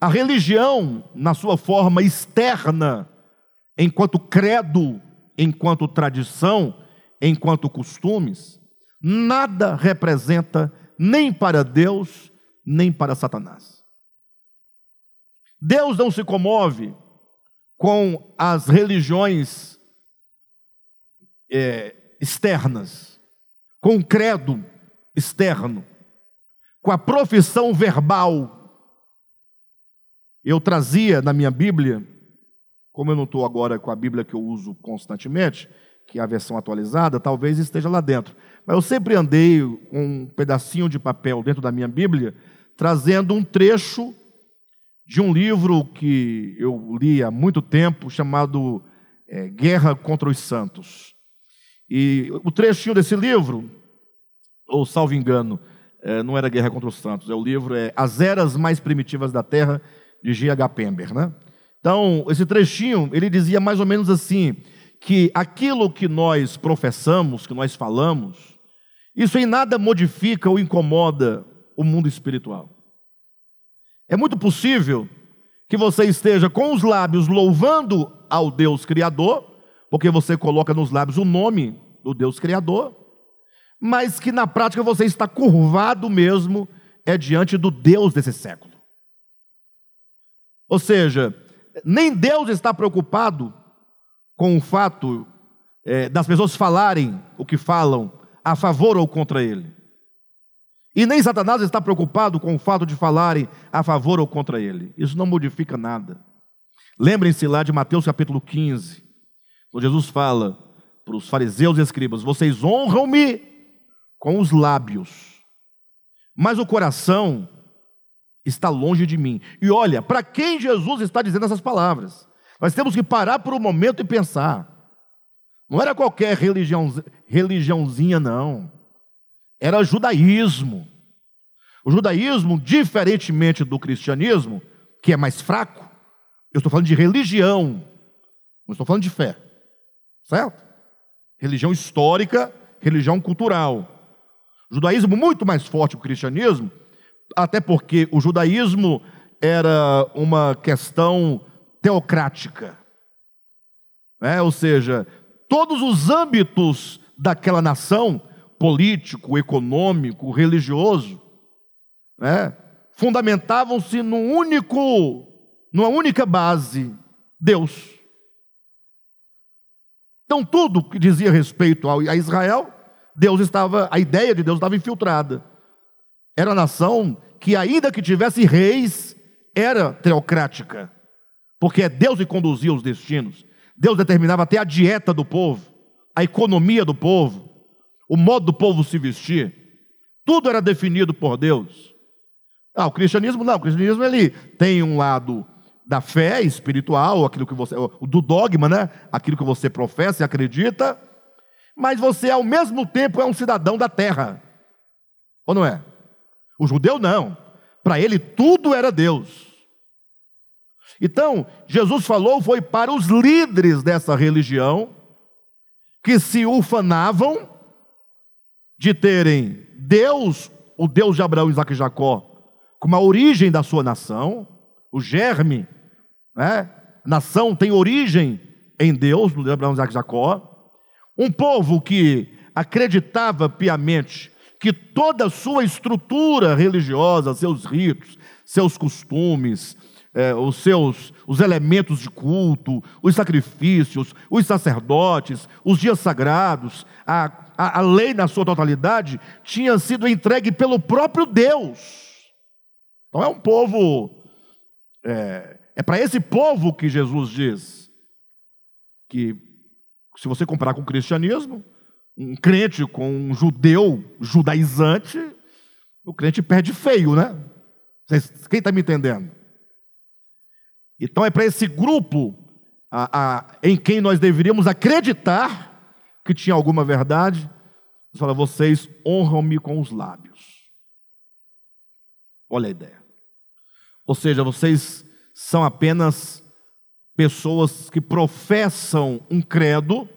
A religião, na sua forma externa, enquanto credo, enquanto tradição, enquanto costumes, nada representa nem para Deus, nem para Satanás. Deus não se comove com as religiões é, externas, com o credo externo, com a profissão verbal. Eu trazia na minha Bíblia como eu não estou agora com a Bíblia que eu uso constantemente, que é a versão atualizada, talvez esteja lá dentro. Mas eu sempre andei com um pedacinho de papel dentro da minha Bíblia, trazendo um trecho de um livro que eu li há muito tempo, chamado é, Guerra contra os Santos. E o trechinho desse livro, ou salvo engano, é, não era Guerra contra os Santos, é o livro é As Eras Mais Primitivas da Terra, de G.H. Pember, né? Então, esse trechinho, ele dizia mais ou menos assim: que aquilo que nós professamos, que nós falamos, isso em nada modifica ou incomoda o mundo espiritual. É muito possível que você esteja com os lábios louvando ao Deus Criador, porque você coloca nos lábios o nome do Deus Criador, mas que na prática você está curvado mesmo é diante do Deus desse século. Ou seja, nem Deus está preocupado com o fato é, das pessoas falarem o que falam a favor ou contra Ele. E nem Satanás está preocupado com o fato de falarem a favor ou contra Ele. Isso não modifica nada. Lembrem-se lá de Mateus capítulo 15, quando Jesus fala para os fariseus e escribas: Vocês honram-me com os lábios, mas o coração está longe de mim. E olha, para quem Jesus está dizendo essas palavras? Nós temos que parar por um momento e pensar. Não era qualquer religião, religiãozinha, não. Era judaísmo. O judaísmo, diferentemente do cristianismo, que é mais fraco, eu estou falando de religião, não estou falando de fé. Certo? Religião histórica, religião cultural. O judaísmo muito mais forte que o cristianismo, até porque o judaísmo era uma questão teocrática. É, ou seja, todos os âmbitos daquela nação, político, econômico, religioso, né, fundamentavam-se num único, numa única base, Deus. Então tudo que dizia respeito a Israel, Deus estava, a ideia de Deus estava infiltrada. Era uma nação que, ainda que tivesse reis, era teocrática, porque é Deus que conduzia os destinos. Deus determinava até a dieta do povo, a economia do povo, o modo do povo se vestir. Tudo era definido por Deus. Ah, o cristianismo não, o cristianismo ele tem um lado da fé espiritual, aquilo que você, do dogma, né? Aquilo que você professa e acredita, mas você ao mesmo tempo é um cidadão da terra. Ou não é? O judeu não. Para ele tudo era Deus. Então, Jesus falou foi para os líderes dessa religião que se ufanavam de terem Deus, o Deus de Abraão, Isaac e Jacó, como a origem da sua nação, o germe, né? nação tem origem em Deus, no Abraão, Isaac e Jacó. Um povo que acreditava piamente que toda a sua estrutura religiosa, seus ritos, seus costumes, é, os seus os elementos de culto, os sacrifícios, os sacerdotes, os dias sagrados, a, a, a lei na sua totalidade tinha sido entregue pelo próprio Deus. Então é um povo, é, é para esse povo que Jesus diz que, se você comparar com o cristianismo, um crente com um judeu judaizante, o crente perde feio, né? Quem está me entendendo? Então é para esse grupo a, a, em quem nós deveríamos acreditar que tinha alguma verdade. Ele fala, vocês honram-me com os lábios. Olha a ideia. Ou seja, vocês são apenas pessoas que professam um credo,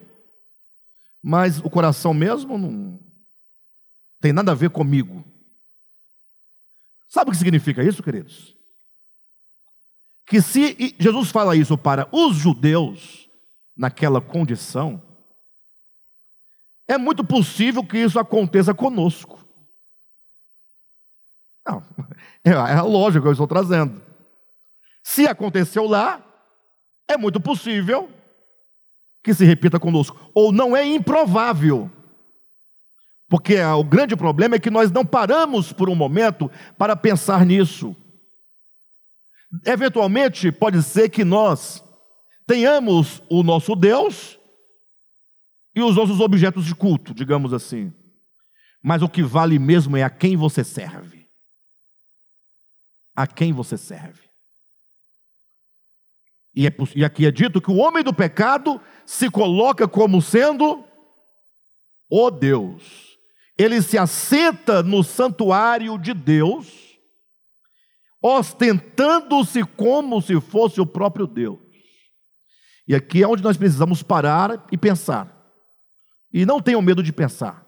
mas o coração mesmo não tem nada a ver comigo. Sabe o que significa isso, queridos? Que se Jesus fala isso para os judeus, naquela condição, é muito possível que isso aconteça conosco. Não, é, é a lógica que eu estou trazendo. Se aconteceu lá, é muito possível que se repita conosco. Ou não é improvável. Porque o grande problema é que nós não paramos por um momento para pensar nisso. Eventualmente, pode ser que nós tenhamos o nosso Deus e os nossos objetos de culto, digamos assim. Mas o que vale mesmo é a quem você serve. A quem você serve. E, é, e aqui é dito que o homem do pecado se coloca como sendo o Deus. Ele se assenta no santuário de Deus, ostentando-se como se fosse o próprio Deus. E aqui é onde nós precisamos parar e pensar. E não tenham medo de pensar.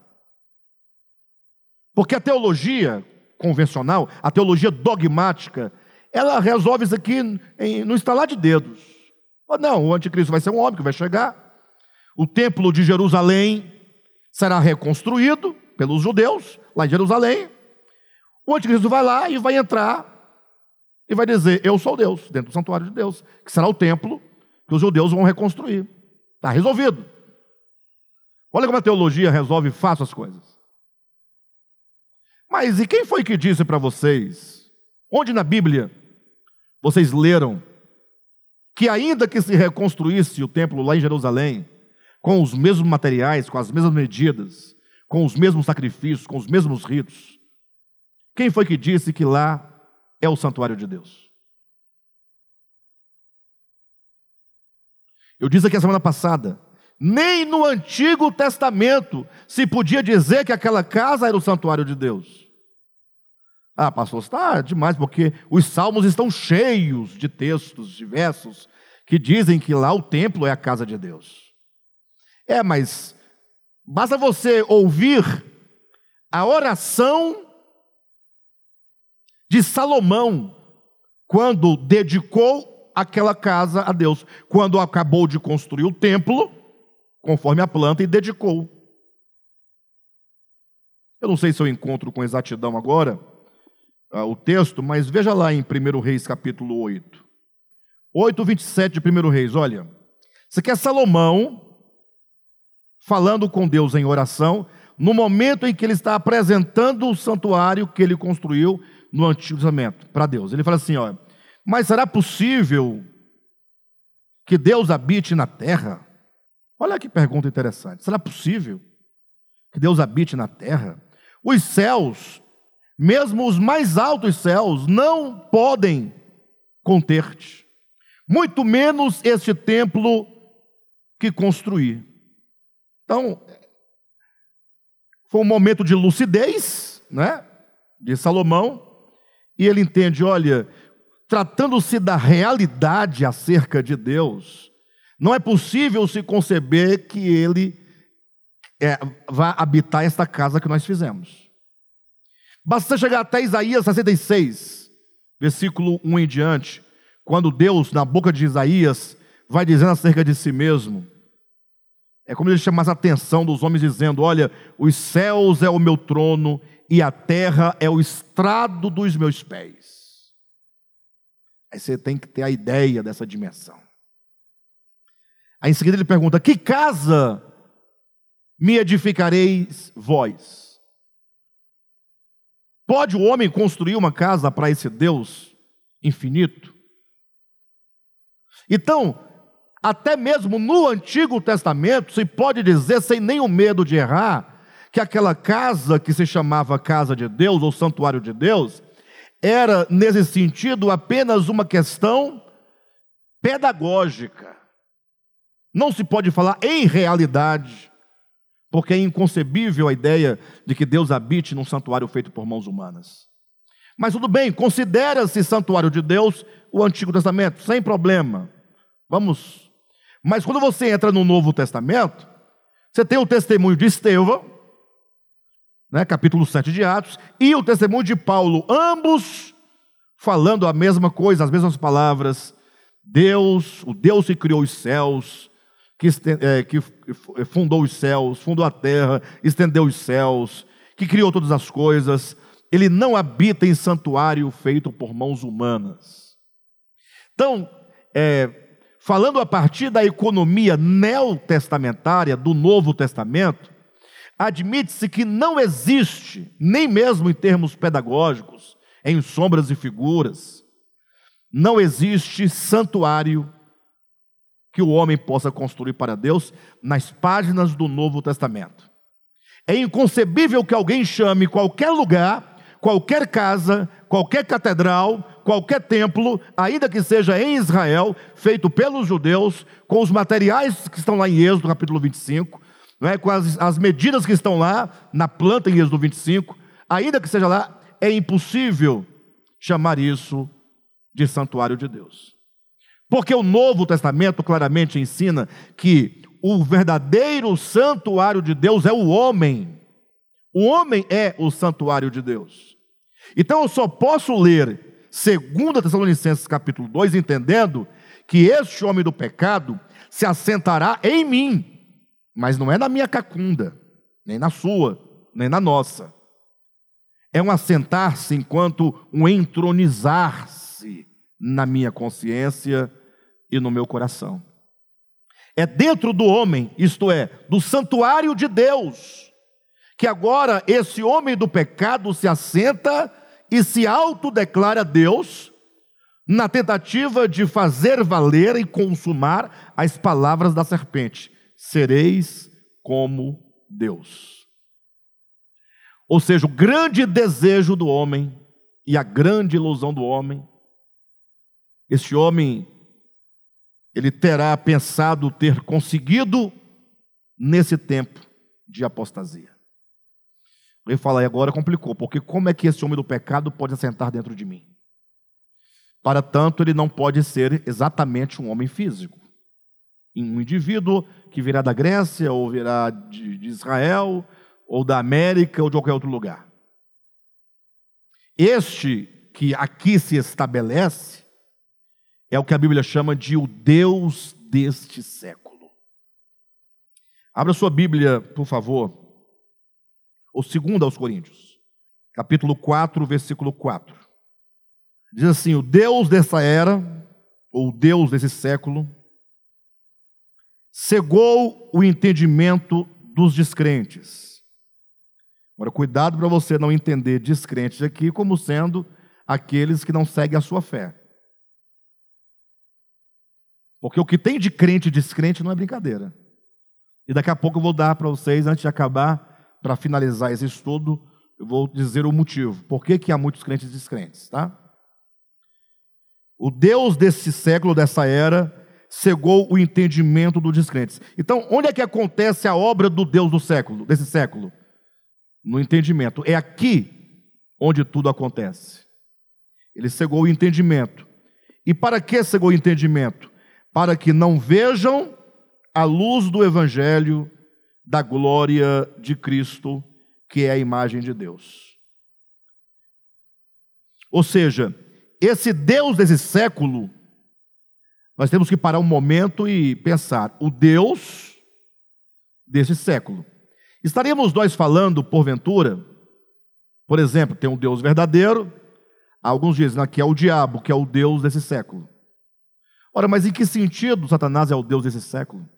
Porque a teologia convencional, a teologia dogmática, ela resolve isso aqui em, no instalar de dedos. Não, o anticristo vai ser um homem que vai chegar. O templo de Jerusalém será reconstruído pelos judeus, lá em Jerusalém. O anticristo vai lá e vai entrar e vai dizer: Eu sou Deus, dentro do santuário de Deus, que será o templo que os judeus vão reconstruir. Está resolvido. Olha como a teologia resolve fácil as coisas. Mas e quem foi que disse para vocês, onde na Bíblia vocês leram que, ainda que se reconstruísse o templo lá em Jerusalém, com os mesmos materiais, com as mesmas medidas, com os mesmos sacrifícios, com os mesmos ritos, quem foi que disse que lá é o santuário de Deus? Eu disse aqui a semana passada, nem no Antigo Testamento se podia dizer que aquela casa era o santuário de Deus. Ah, pastor, está demais, porque os salmos estão cheios de textos diversos que dizem que lá o templo é a casa de Deus. É, mas basta você ouvir a oração de Salomão quando dedicou aquela casa a Deus, quando acabou de construir o templo, conforme a planta, e dedicou. Eu não sei se eu encontro com exatidão agora uh, o texto, mas veja lá em 1 Reis capítulo 8. 8, 27 de 1 Reis, olha. Isso aqui é Salomão falando com Deus em oração, no momento em que ele está apresentando o santuário que ele construiu no Antigo Testamento para Deus. Ele fala assim: ó, mas será possível que Deus habite na terra? Olha que pergunta interessante. Será possível que Deus habite na terra? Os céus mesmo os mais altos céus não podem conter-te, muito menos este templo que construí. Então, foi um momento de lucidez, né, de Salomão, e ele entende, olha, tratando-se da realidade acerca de Deus, não é possível se conceber que ele é, vá habitar esta casa que nós fizemos. Basta chegar até Isaías 66, versículo 1 em diante, quando Deus, na boca de Isaías, vai dizendo acerca de si mesmo. É como ele chamasse a atenção dos homens, dizendo: Olha, os céus é o meu trono e a terra é o estrado dos meus pés. Aí você tem que ter a ideia dessa dimensão. Aí em seguida ele pergunta: Que casa me edificareis vós? Pode o homem construir uma casa para esse Deus infinito? Então, até mesmo no Antigo Testamento, se pode dizer, sem nenhum medo de errar, que aquela casa que se chamava casa de Deus ou santuário de Deus, era, nesse sentido, apenas uma questão pedagógica. Não se pode falar em realidade, porque é inconcebível a ideia de que Deus habite num santuário feito por mãos humanas. Mas tudo bem, considera-se santuário de Deus o Antigo Testamento, sem problema. Vamos. Mas quando você entra no Novo Testamento, você tem o testemunho de Estevão, né, capítulo 7 de Atos, e o testemunho de Paulo, ambos falando a mesma coisa, as mesmas palavras. Deus, o Deus que criou os céus, que, é, que fundou os céus, fundou a terra, estendeu os céus, que criou todas as coisas, ele não habita em santuário feito por mãos humanas. Então, é, falando a partir da economia neotestamentária do Novo Testamento, admite-se que não existe, nem mesmo em termos pedagógicos, em sombras e figuras, não existe santuário que o homem possa construir para Deus nas páginas do Novo Testamento. É inconcebível que alguém chame qualquer lugar, qualquer casa, qualquer catedral, qualquer templo, ainda que seja em Israel, feito pelos judeus, com os materiais que estão lá em Êxodo, capítulo 25, não é? com as, as medidas que estão lá na planta em Êxodo 25, ainda que seja lá, é impossível chamar isso de santuário de Deus. Porque o Novo Testamento claramente ensina que o verdadeiro santuário de Deus é o homem. O homem é o santuário de Deus. Então eu só posso ler 2 Tessalonicenses capítulo 2 entendendo que este homem do pecado se assentará em mim mas não é na minha cacunda, nem na sua, nem na nossa. É um assentar-se enquanto um entronizar-se na minha consciência e no meu coração. É dentro do homem, isto é, do santuário de Deus, que agora esse homem do pecado se assenta e se autodeclara Deus, na tentativa de fazer valer e consumar as palavras da serpente sereis como Deus. Ou seja, o grande desejo do homem e a grande ilusão do homem, este homem, ele terá pensado ter conseguido nesse tempo de apostasia. Eu falei agora complicou, porque como é que esse homem do pecado pode assentar dentro de mim? Para tanto, ele não pode ser exatamente um homem físico um indivíduo que virá da Grécia, ou virá de, de Israel, ou da América, ou de qualquer outro lugar. Este que aqui se estabelece é o que a Bíblia chama de o Deus deste século. Abra sua Bíblia, por favor, o segundo aos Coríntios, capítulo 4, versículo 4. Diz assim: O Deus dessa era, ou o Deus desse século, cegou o entendimento dos descrentes. Agora, cuidado para você não entender descrentes aqui como sendo aqueles que não seguem a sua fé. Porque o que tem de crente e descrente não é brincadeira. E daqui a pouco eu vou dar para vocês, antes de acabar, para finalizar esse estudo, eu vou dizer o motivo. Por que, que há muitos crentes descrentes, tá? O Deus desse século, dessa era, cegou o entendimento dos descrentes. Então, onde é que acontece a obra do Deus do século, desse século? No entendimento. É aqui onde tudo acontece. Ele cegou o entendimento. E para que cegou o entendimento? Para que não vejam a luz do evangelho da glória de Cristo, que é a imagem de Deus. Ou seja, esse Deus desse século, nós temos que parar um momento e pensar: o Deus desse século. Estaríamos nós falando, porventura, por exemplo, tem um Deus verdadeiro, alguns dizem que é o diabo, que é o Deus desse século. Ora, mas em que sentido Satanás é o Deus desse século?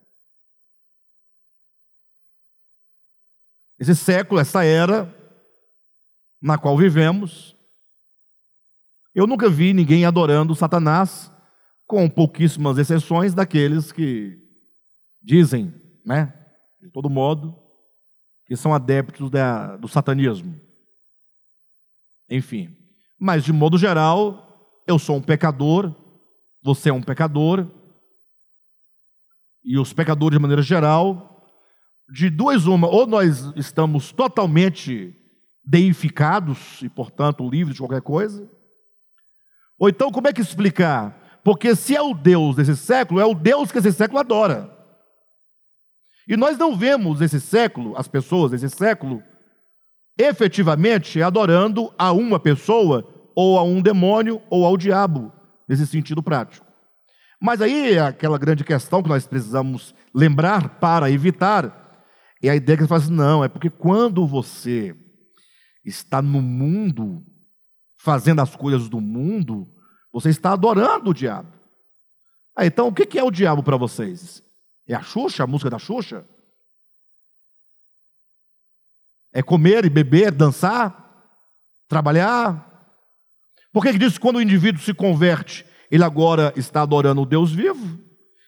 Esse século, essa era na qual vivemos, eu nunca vi ninguém adorando Satanás, com pouquíssimas exceções daqueles que dizem, né, de todo modo, que são adeptos da, do satanismo. Enfim, mas de modo geral, eu sou um pecador, você é um pecador, e os pecadores, de maneira geral, de duas uma, ou nós estamos totalmente deificados e, portanto, livres de qualquer coisa, ou então como é que explicar? Porque se é o Deus desse século, é o Deus que esse século adora. E nós não vemos esse século, as pessoas desse século, efetivamente adorando a uma pessoa, ou a um demônio, ou ao diabo, nesse sentido prático. Mas aí aquela grande questão que nós precisamos lembrar para evitar é a ideia que assim: não, é porque quando você está no mundo, fazendo as coisas do mundo, você está adorando o diabo. Ah, então o que é o diabo para vocês? É a Xuxa, a música da Xuxa? É comer e beber, dançar, trabalhar? Por que, diz que quando o indivíduo se converte, ele agora está adorando o Deus vivo?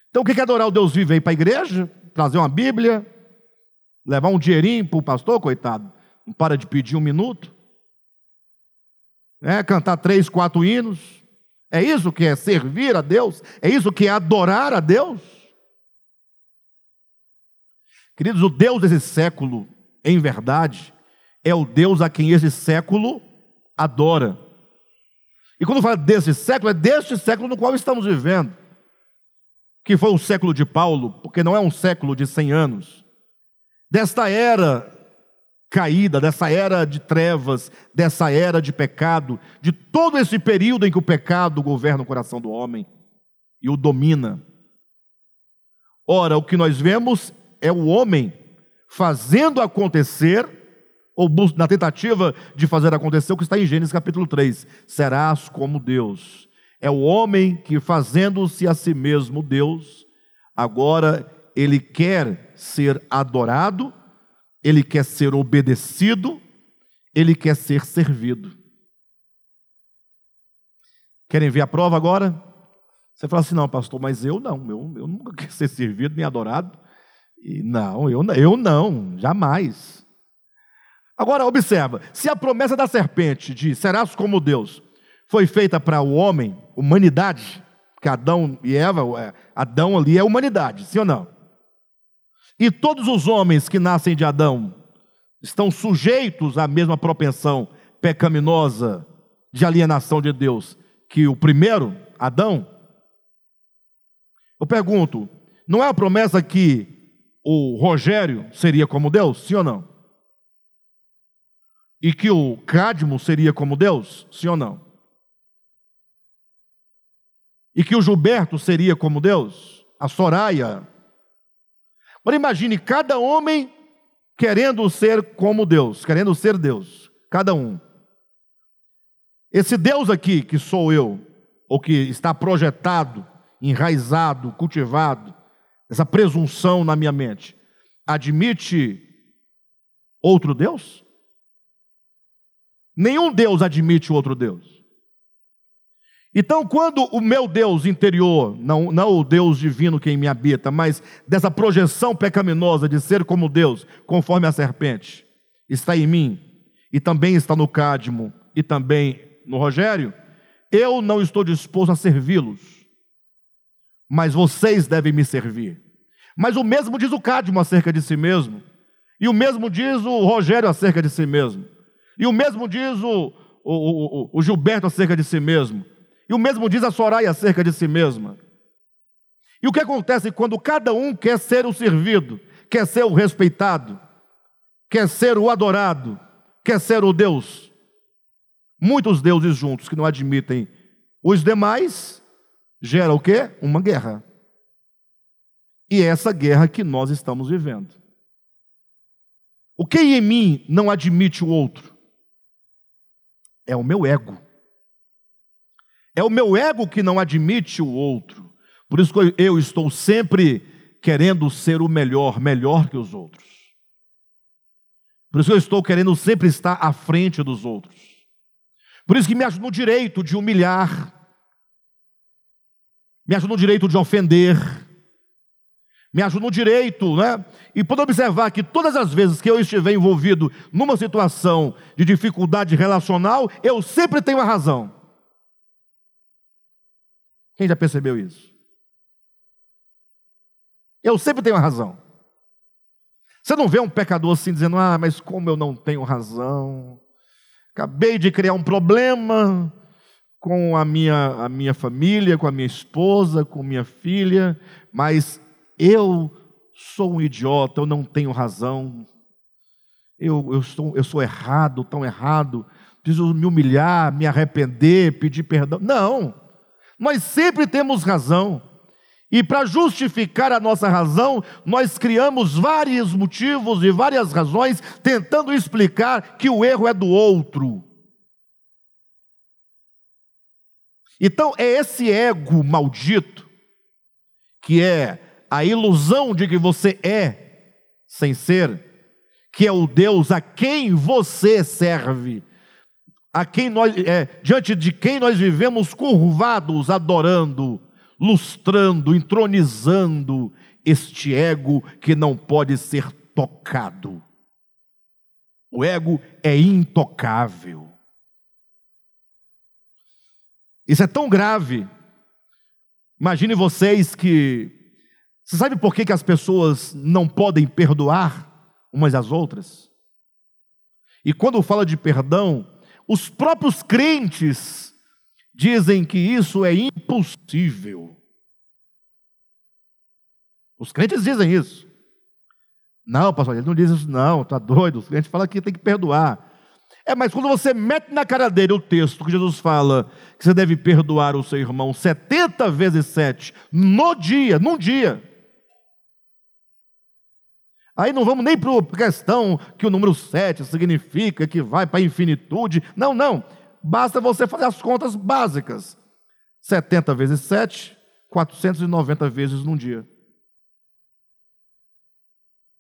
Então o que é adorar o Deus vivo? É ir para a igreja, trazer uma Bíblia, Levar um dinheirinho para o pastor, coitado, não para de pedir um minuto. É, cantar três, quatro hinos. É isso que é servir a Deus? É isso que é adorar a Deus? Queridos, o Deus desse século, em verdade, é o Deus a quem esse século adora. E quando fala desse século, é deste século no qual estamos vivendo, que foi o século de Paulo, porque não é um século de 100 anos, desta era caída, dessa era de trevas, dessa era de pecado, de todo esse período em que o pecado governa o coração do homem e o domina. Ora, o que nós vemos é o homem fazendo acontecer, ou na tentativa de fazer acontecer, o que está em Gênesis capítulo 3: serás como Deus. É o homem que, fazendo-se a si mesmo Deus, agora ele quer ser adorado, ele quer ser obedecido, ele quer ser servido. Querem ver a prova agora? Você fala assim: não, pastor, mas eu não, eu, eu nunca quero ser servido nem adorado. E não, eu, eu não, jamais. Agora, observa: se a promessa da serpente de serás como Deus foi feita para o homem, humanidade, que Adão e Eva, é, Adão ali é humanidade, sim ou não? E todos os homens que nascem de Adão estão sujeitos à mesma propensão pecaminosa de alienação de Deus que o primeiro, Adão? Eu pergunto, não é a promessa que o Rogério seria como Deus? Sim ou não? E que o Cadmo seria como Deus? Sim ou não? E que o Gilberto seria como Deus? A Soraya Agora imagine cada homem querendo ser como Deus, querendo ser Deus, cada um. Esse Deus aqui, que sou eu, ou que está projetado, enraizado, cultivado, essa presunção na minha mente, admite outro Deus? Nenhum Deus admite outro Deus. Então, quando o meu Deus interior, não, não o Deus divino que em me habita, mas dessa projeção pecaminosa de ser como Deus, conforme a serpente, está em mim, e também está no Cádimo, e também no Rogério, eu não estou disposto a servi-los, mas vocês devem me servir. Mas o mesmo diz o Cádimo acerca de si mesmo, e o mesmo diz o Rogério acerca de si mesmo, e o mesmo diz o, o, o, o Gilberto acerca de si mesmo. E o mesmo diz a Soraya acerca de si mesma. E o que acontece quando cada um quer ser o servido, quer ser o respeitado, quer ser o adorado, quer ser o Deus? muitos deuses juntos que não admitem os demais, gera o quê? Uma guerra. E é essa guerra que nós estamos vivendo. O que em mim não admite o outro? É o meu ego. É o meu ego que não admite o outro. Por isso que eu estou sempre querendo ser o melhor, melhor que os outros. Por isso que eu estou querendo sempre estar à frente dos outros. Por isso que me acho no direito de humilhar, me acho no direito de ofender, me acho no direito, né? E pode observar que todas as vezes que eu estiver envolvido numa situação de dificuldade relacional, eu sempre tenho a razão. Quem já percebeu isso? Eu sempre tenho a razão. Você não vê um pecador assim dizendo: Ah, mas como eu não tenho razão, acabei de criar um problema com a minha, a minha família, com a minha esposa, com minha filha, mas eu sou um idiota, eu não tenho razão, eu, eu, sou, eu sou errado, tão errado, preciso me humilhar, me arrepender, pedir perdão. Não, nós sempre temos razão. E para justificar a nossa razão, nós criamos vários motivos e várias razões, tentando explicar que o erro é do outro. Então, é esse ego maldito, que é a ilusão de que você é sem ser, que é o Deus a quem você serve, a quem nós, é, diante de quem nós vivemos curvados, adorando, lustrando, entronizando este ego que não pode ser tocado. O ego é intocável. Isso é tão grave. Imagine vocês que você sabe por que, que as pessoas não podem perdoar umas às outras? E quando fala de perdão, os próprios crentes dizem que isso é impossível. Os crentes dizem isso. Não, pastor, ele não diz isso, não, está doido. Os crentes falam que tem que perdoar. É, mas quando você mete na cara dele o texto que Jesus fala que você deve perdoar o seu irmão 70 vezes 7 no dia, num dia, Aí não vamos nem para a questão que o número 7 significa que vai para a infinitude. Não, não. Basta você fazer as contas básicas. 70 vezes 7, 490 vezes num dia.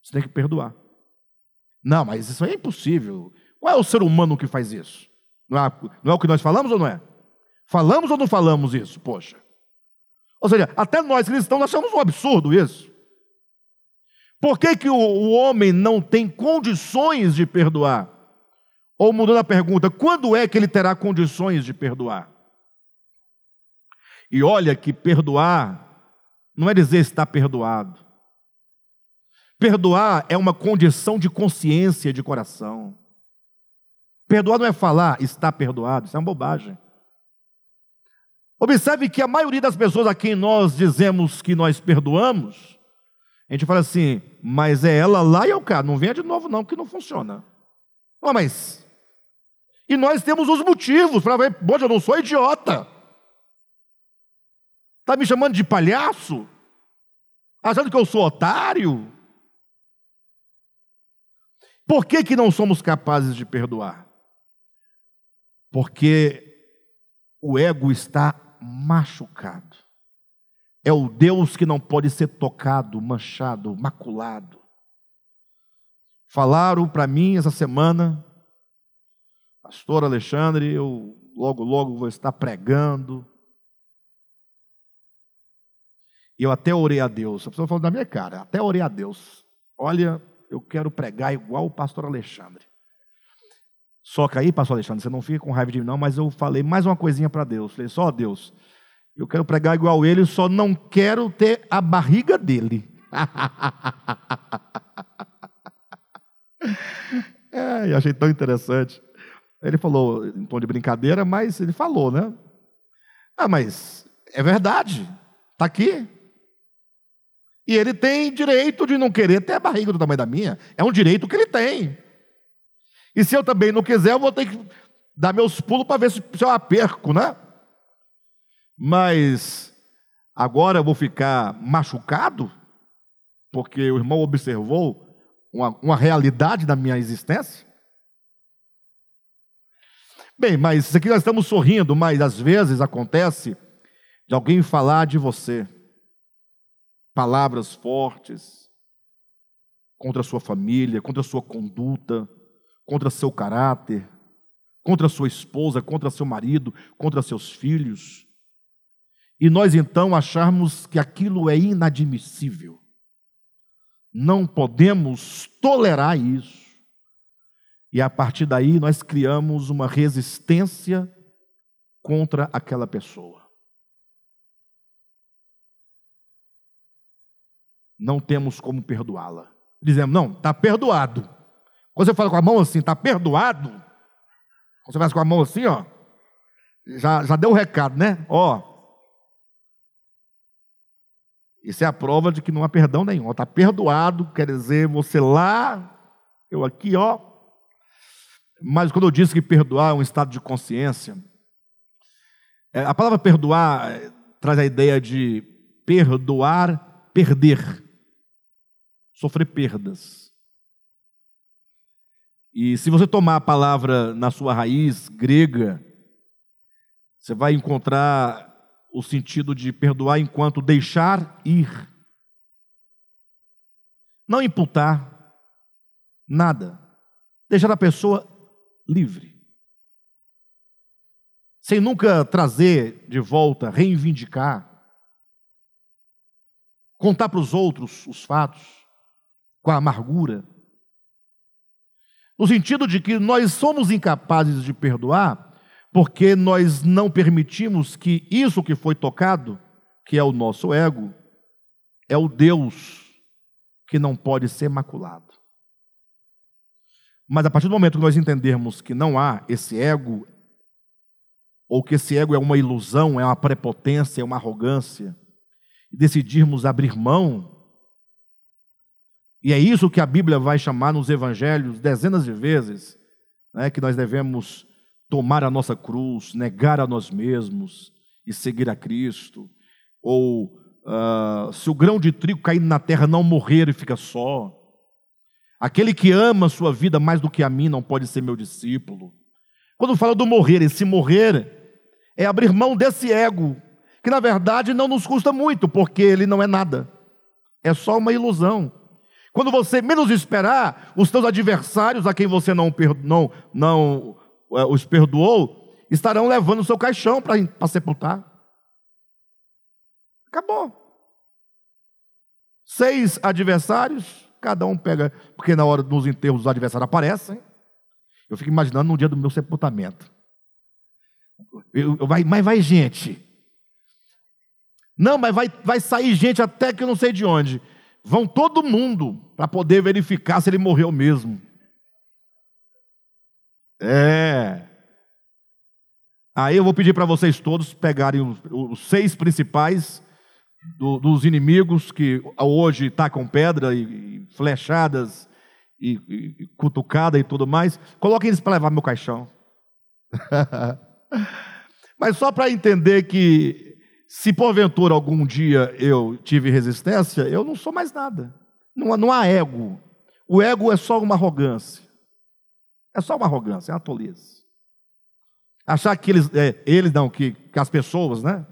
Você tem que perdoar. Não, mas isso é impossível. Qual é o ser humano que faz isso? Não é, não é o que nós falamos ou não é? Falamos ou não falamos isso? Poxa. Ou seja, até nós cristãos achamos um absurdo isso. Por que, que o, o homem não tem condições de perdoar? Ou mudando a pergunta, quando é que ele terá condições de perdoar? E olha que perdoar não é dizer estar perdoado. Perdoar é uma condição de consciência de coração. Perdoar não é falar está perdoado, isso é uma bobagem. Observe que a maioria das pessoas a quem nós dizemos que nós perdoamos, a gente fala assim, mas é ela lá e eu cá, não venha de novo não, que não funciona. Ah, mas... E nós temos os motivos para ver, bom, eu não sou idiota. Está me chamando de palhaço? Achando que eu sou otário? Por que, que não somos capazes de perdoar? Porque o ego está machucado. É o Deus que não pode ser tocado, manchado, maculado. Falaram para mim essa semana, Pastor Alexandre, eu logo, logo vou estar pregando. E eu até orei a Deus, a pessoa falou na minha cara, até orei a Deus. Olha, eu quero pregar igual o pastor Alexandre. Só que aí, pastor Alexandre, você não fica com raiva de mim, não, mas eu falei mais uma coisinha para Deus. Falei, só Deus, eu quero pregar igual ele, só não quero ter a barriga dele. é, achei tão interessante. Ele falou em tom de brincadeira, mas ele falou, né? Ah, mas é verdade, está aqui. E ele tem direito de não querer ter a barriga do tamanho da minha. É um direito que ele tem. E se eu também não quiser, eu vou ter que dar meus pulos para ver se, se eu a perco, né? Mas agora eu vou ficar machucado, porque o irmão observou uma, uma realidade da minha existência? Bem, mas isso aqui nós estamos sorrindo, mas às vezes acontece de alguém falar de você, palavras fortes contra a sua família, contra a sua conduta, contra seu caráter, contra sua esposa, contra seu marido, contra seus filhos. E nós então acharmos que aquilo é inadmissível. Não podemos tolerar isso. E a partir daí nós criamos uma resistência contra aquela pessoa. Não temos como perdoá-la. Dizemos, não, está perdoado. Quando você fala com a mão assim, está perdoado. Quando você faz com a mão assim, ó, já, já deu o recado, né? Ó, isso é a prova de que não há perdão nenhum. Está perdoado, quer dizer, você lá, eu aqui, ó, mas quando eu disse que perdoar é um estado de consciência, é, a palavra perdoar é, traz a ideia de perdoar, perder, sofrer perdas. E se você tomar a palavra na sua raiz grega, você vai encontrar o sentido de perdoar enquanto deixar ir. Não imputar nada. Deixar a pessoa livre. Sem nunca trazer de volta, reivindicar, contar para os outros os fatos com a amargura. No sentido de que nós somos incapazes de perdoar porque nós não permitimos que isso que foi tocado, que é o nosso ego, é o Deus que não pode ser maculado. Mas a partir do momento que nós entendermos que não há esse ego, ou que esse ego é uma ilusão, é uma prepotência, é uma arrogância, e decidirmos abrir mão, e é isso que a Bíblia vai chamar nos evangelhos dezenas de vezes, né, que nós devemos tomar a nossa cruz, negar a nós mesmos e seguir a Cristo, ou uh, se o grão de trigo cair na terra não morrer e fica só, Aquele que ama a sua vida mais do que a mim não pode ser meu discípulo. Quando fala do morrer, esse morrer é abrir mão desse ego, que na verdade não nos custa muito, porque ele não é nada. É só uma ilusão. Quando você menos esperar, os teus adversários, a quem você não, não, não os perdoou, estarão levando o seu caixão para sepultar. Acabou. Seis adversários, Cada um pega, porque na hora dos enterros os adversários aparecem. Eu fico imaginando no dia do meu sepultamento. Eu, eu, vai, mas vai gente. Não, mas vai, vai sair gente até que eu não sei de onde. Vão todo mundo para poder verificar se ele morreu mesmo. É. Aí eu vou pedir para vocês todos pegarem os, seis principais do, dos inimigos que hoje tacam pedra e, e flechadas e, e, cutucada e tudo mais, coloquem eles para levar meu caixão. Mas só para entender que se porventura algum dia eu tive resistência, eu não sou mais nada. Não, não há ego. O ego é só uma arrogância. É só uma arrogância, é uma tolice. Achar que eles, é, eles não, que, que as pessoas, né?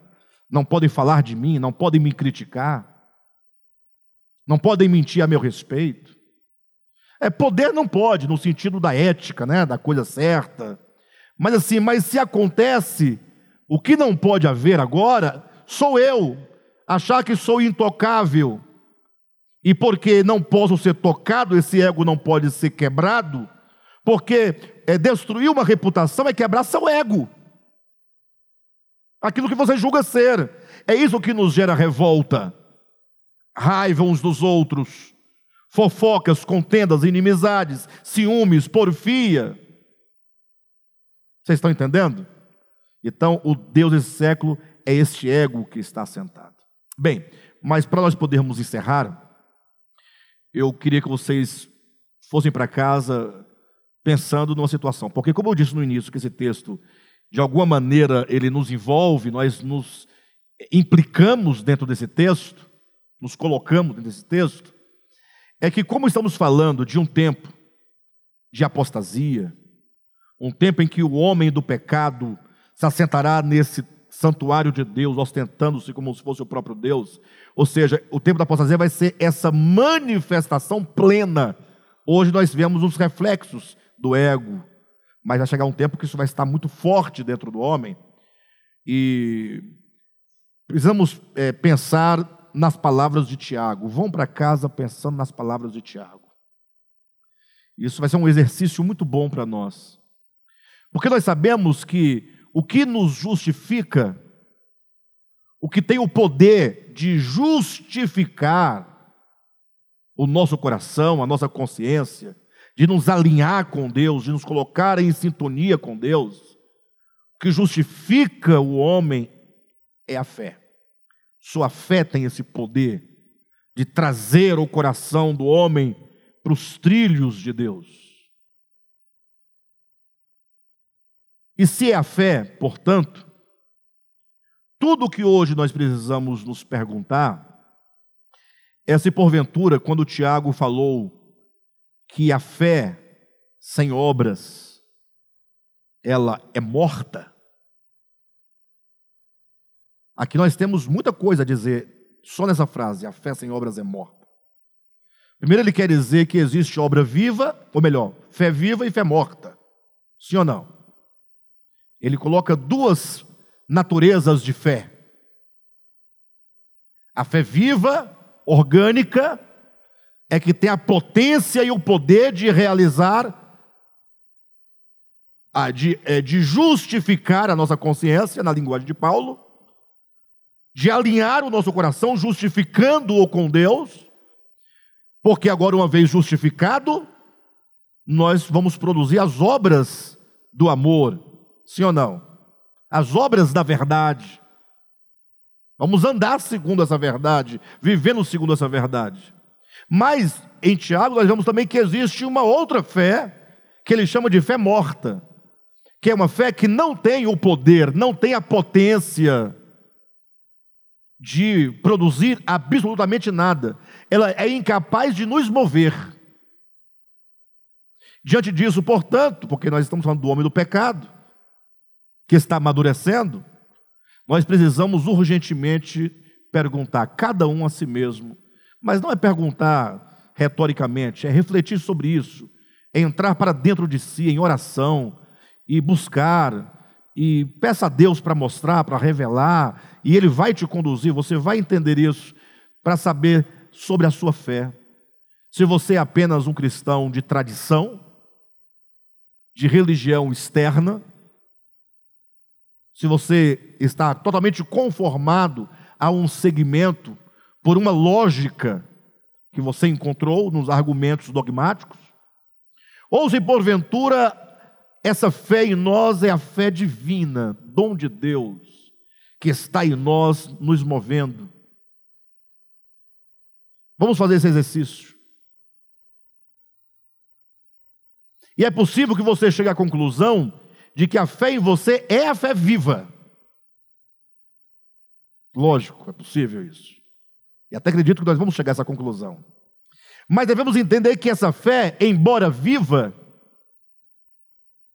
não podem falar de mim, não podem me criticar, não podem mentir a meu respeito. É, poder não pode, no sentido da ética, né, da coisa certa. Mas assim, mas se acontece, o que não pode haver agora, sou eu, achar que sou intocável, e porque não posso ser tocado, esse ego não pode ser quebrado, porque é, destruir uma reputação é quebrar seu ego aquilo que você julga ser. É isso que nos gera revolta, raiva uns dos outros, fofocas, contendas, inimizades, ciúmes, porfia. Vocês estão entendendo? Então, o Deus desse século é este ego que está sentado. Bem, mas para nós podermos encerrar, eu queria que vocês fossem para casa pensando numa situação. Porque, como eu disse no início, que esse texto, de alguma maneira, ele nos envolve, nós nos implicamos dentro desse texto, nos colocamos dentro desse texto, é que, como estamos falando de um tempo de apostasia, um tempo em que o homem do pecado se assentará nesse santuário de Deus, ostentando-se como se fosse o próprio Deus. Ou seja, o tempo da apostasia vai ser essa manifestação plena. Hoje nós vemos os reflexos do ego, mas vai chegar um tempo que isso vai estar muito forte dentro do homem. E precisamos é, pensar nas palavras de Tiago. Vão para casa pensando nas palavras de Tiago. Isso vai ser um exercício muito bom para nós. Porque nós sabemos que o que nos justifica, o que tem o poder de justificar o nosso coração, a nossa consciência, de nos alinhar com Deus, de nos colocar em sintonia com Deus, o que justifica o homem é a fé. Sua fé tem esse poder de trazer o coração do homem para os trilhos de Deus. E se é a fé, portanto, tudo o que hoje nós precisamos nos perguntar é se porventura, quando Tiago falou que a fé sem obras ela é morta. Aqui nós temos muita coisa a dizer só nessa frase, a fé sem obras é morta. Primeiro ele quer dizer que existe obra viva, ou melhor, fé viva e fé morta. Sim ou não? ele coloca duas naturezas de fé: a fé viva, orgânica, é que tem a potência e o poder de realizar, de, é, de justificar a nossa consciência, na linguagem de Paulo, de alinhar o nosso coração, justificando-o com Deus, porque agora, uma vez justificado, nós vamos produzir as obras do amor, Sim ou não? As obras da verdade. Vamos andar segundo essa verdade, vivendo segundo essa verdade. Mas em Tiago nós vemos também que existe uma outra fé, que ele chama de fé morta, que é uma fé que não tem o poder, não tem a potência de produzir absolutamente nada. Ela é incapaz de nos mover. Diante disso, portanto, porque nós estamos falando do homem do pecado, que está amadurecendo, nós precisamos urgentemente perguntar, cada um a si mesmo, mas não é perguntar retoricamente, é refletir sobre isso, é entrar para dentro de si em oração e buscar e peça a Deus para mostrar, para revelar, e Ele vai te conduzir, você vai entender isso para saber sobre a sua fé. Se você é apenas um cristão de tradição, de religião externa, se você está totalmente conformado a um segmento por uma lógica que você encontrou nos argumentos dogmáticos, ou se porventura essa fé em nós é a fé divina, dom de Deus, que está em nós nos movendo. Vamos fazer esse exercício. E é possível que você chegue à conclusão de que a fé em você é a fé viva. Lógico, é possível isso. E até acredito que nós vamos chegar a essa conclusão. Mas devemos entender que essa fé, embora viva,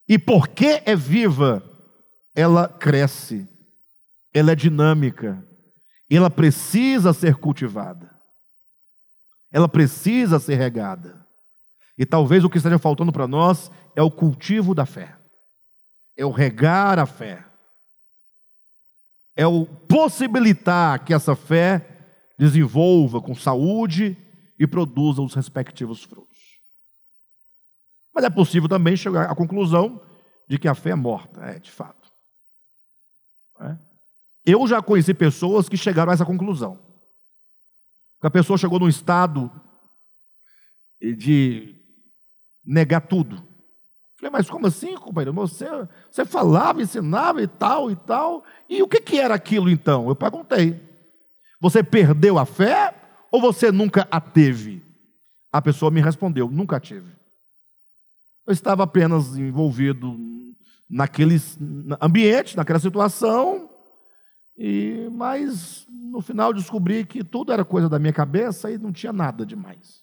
e porque é viva, ela cresce, ela é dinâmica, ela precisa ser cultivada, ela precisa ser regada. E talvez o que esteja faltando para nós é o cultivo da fé é o regar a fé, é o possibilitar que essa fé desenvolva com saúde e produza os respectivos frutos. Mas é possível também chegar à conclusão de que a fé é morta, é de fato. É? Eu já conheci pessoas que chegaram a essa conclusão. A pessoa chegou num estado de negar tudo. Falei, mas como assim, companheiro? Você, você falava, ensinava e tal e tal. E o que, que era aquilo então? Eu perguntei. Você perdeu a fé ou você nunca a teve? A pessoa me respondeu: nunca tive. Eu estava apenas envolvido naquele ambiente, naquela situação, e mas no final descobri que tudo era coisa da minha cabeça e não tinha nada demais.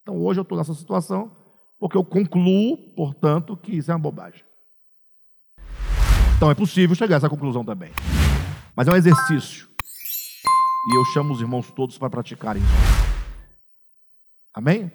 Então hoje eu estou nessa situação porque eu concluo, portanto, que isso é uma bobagem. Então é possível chegar a essa conclusão também. Mas é um exercício. E eu chamo os irmãos todos para praticarem isso. Amém?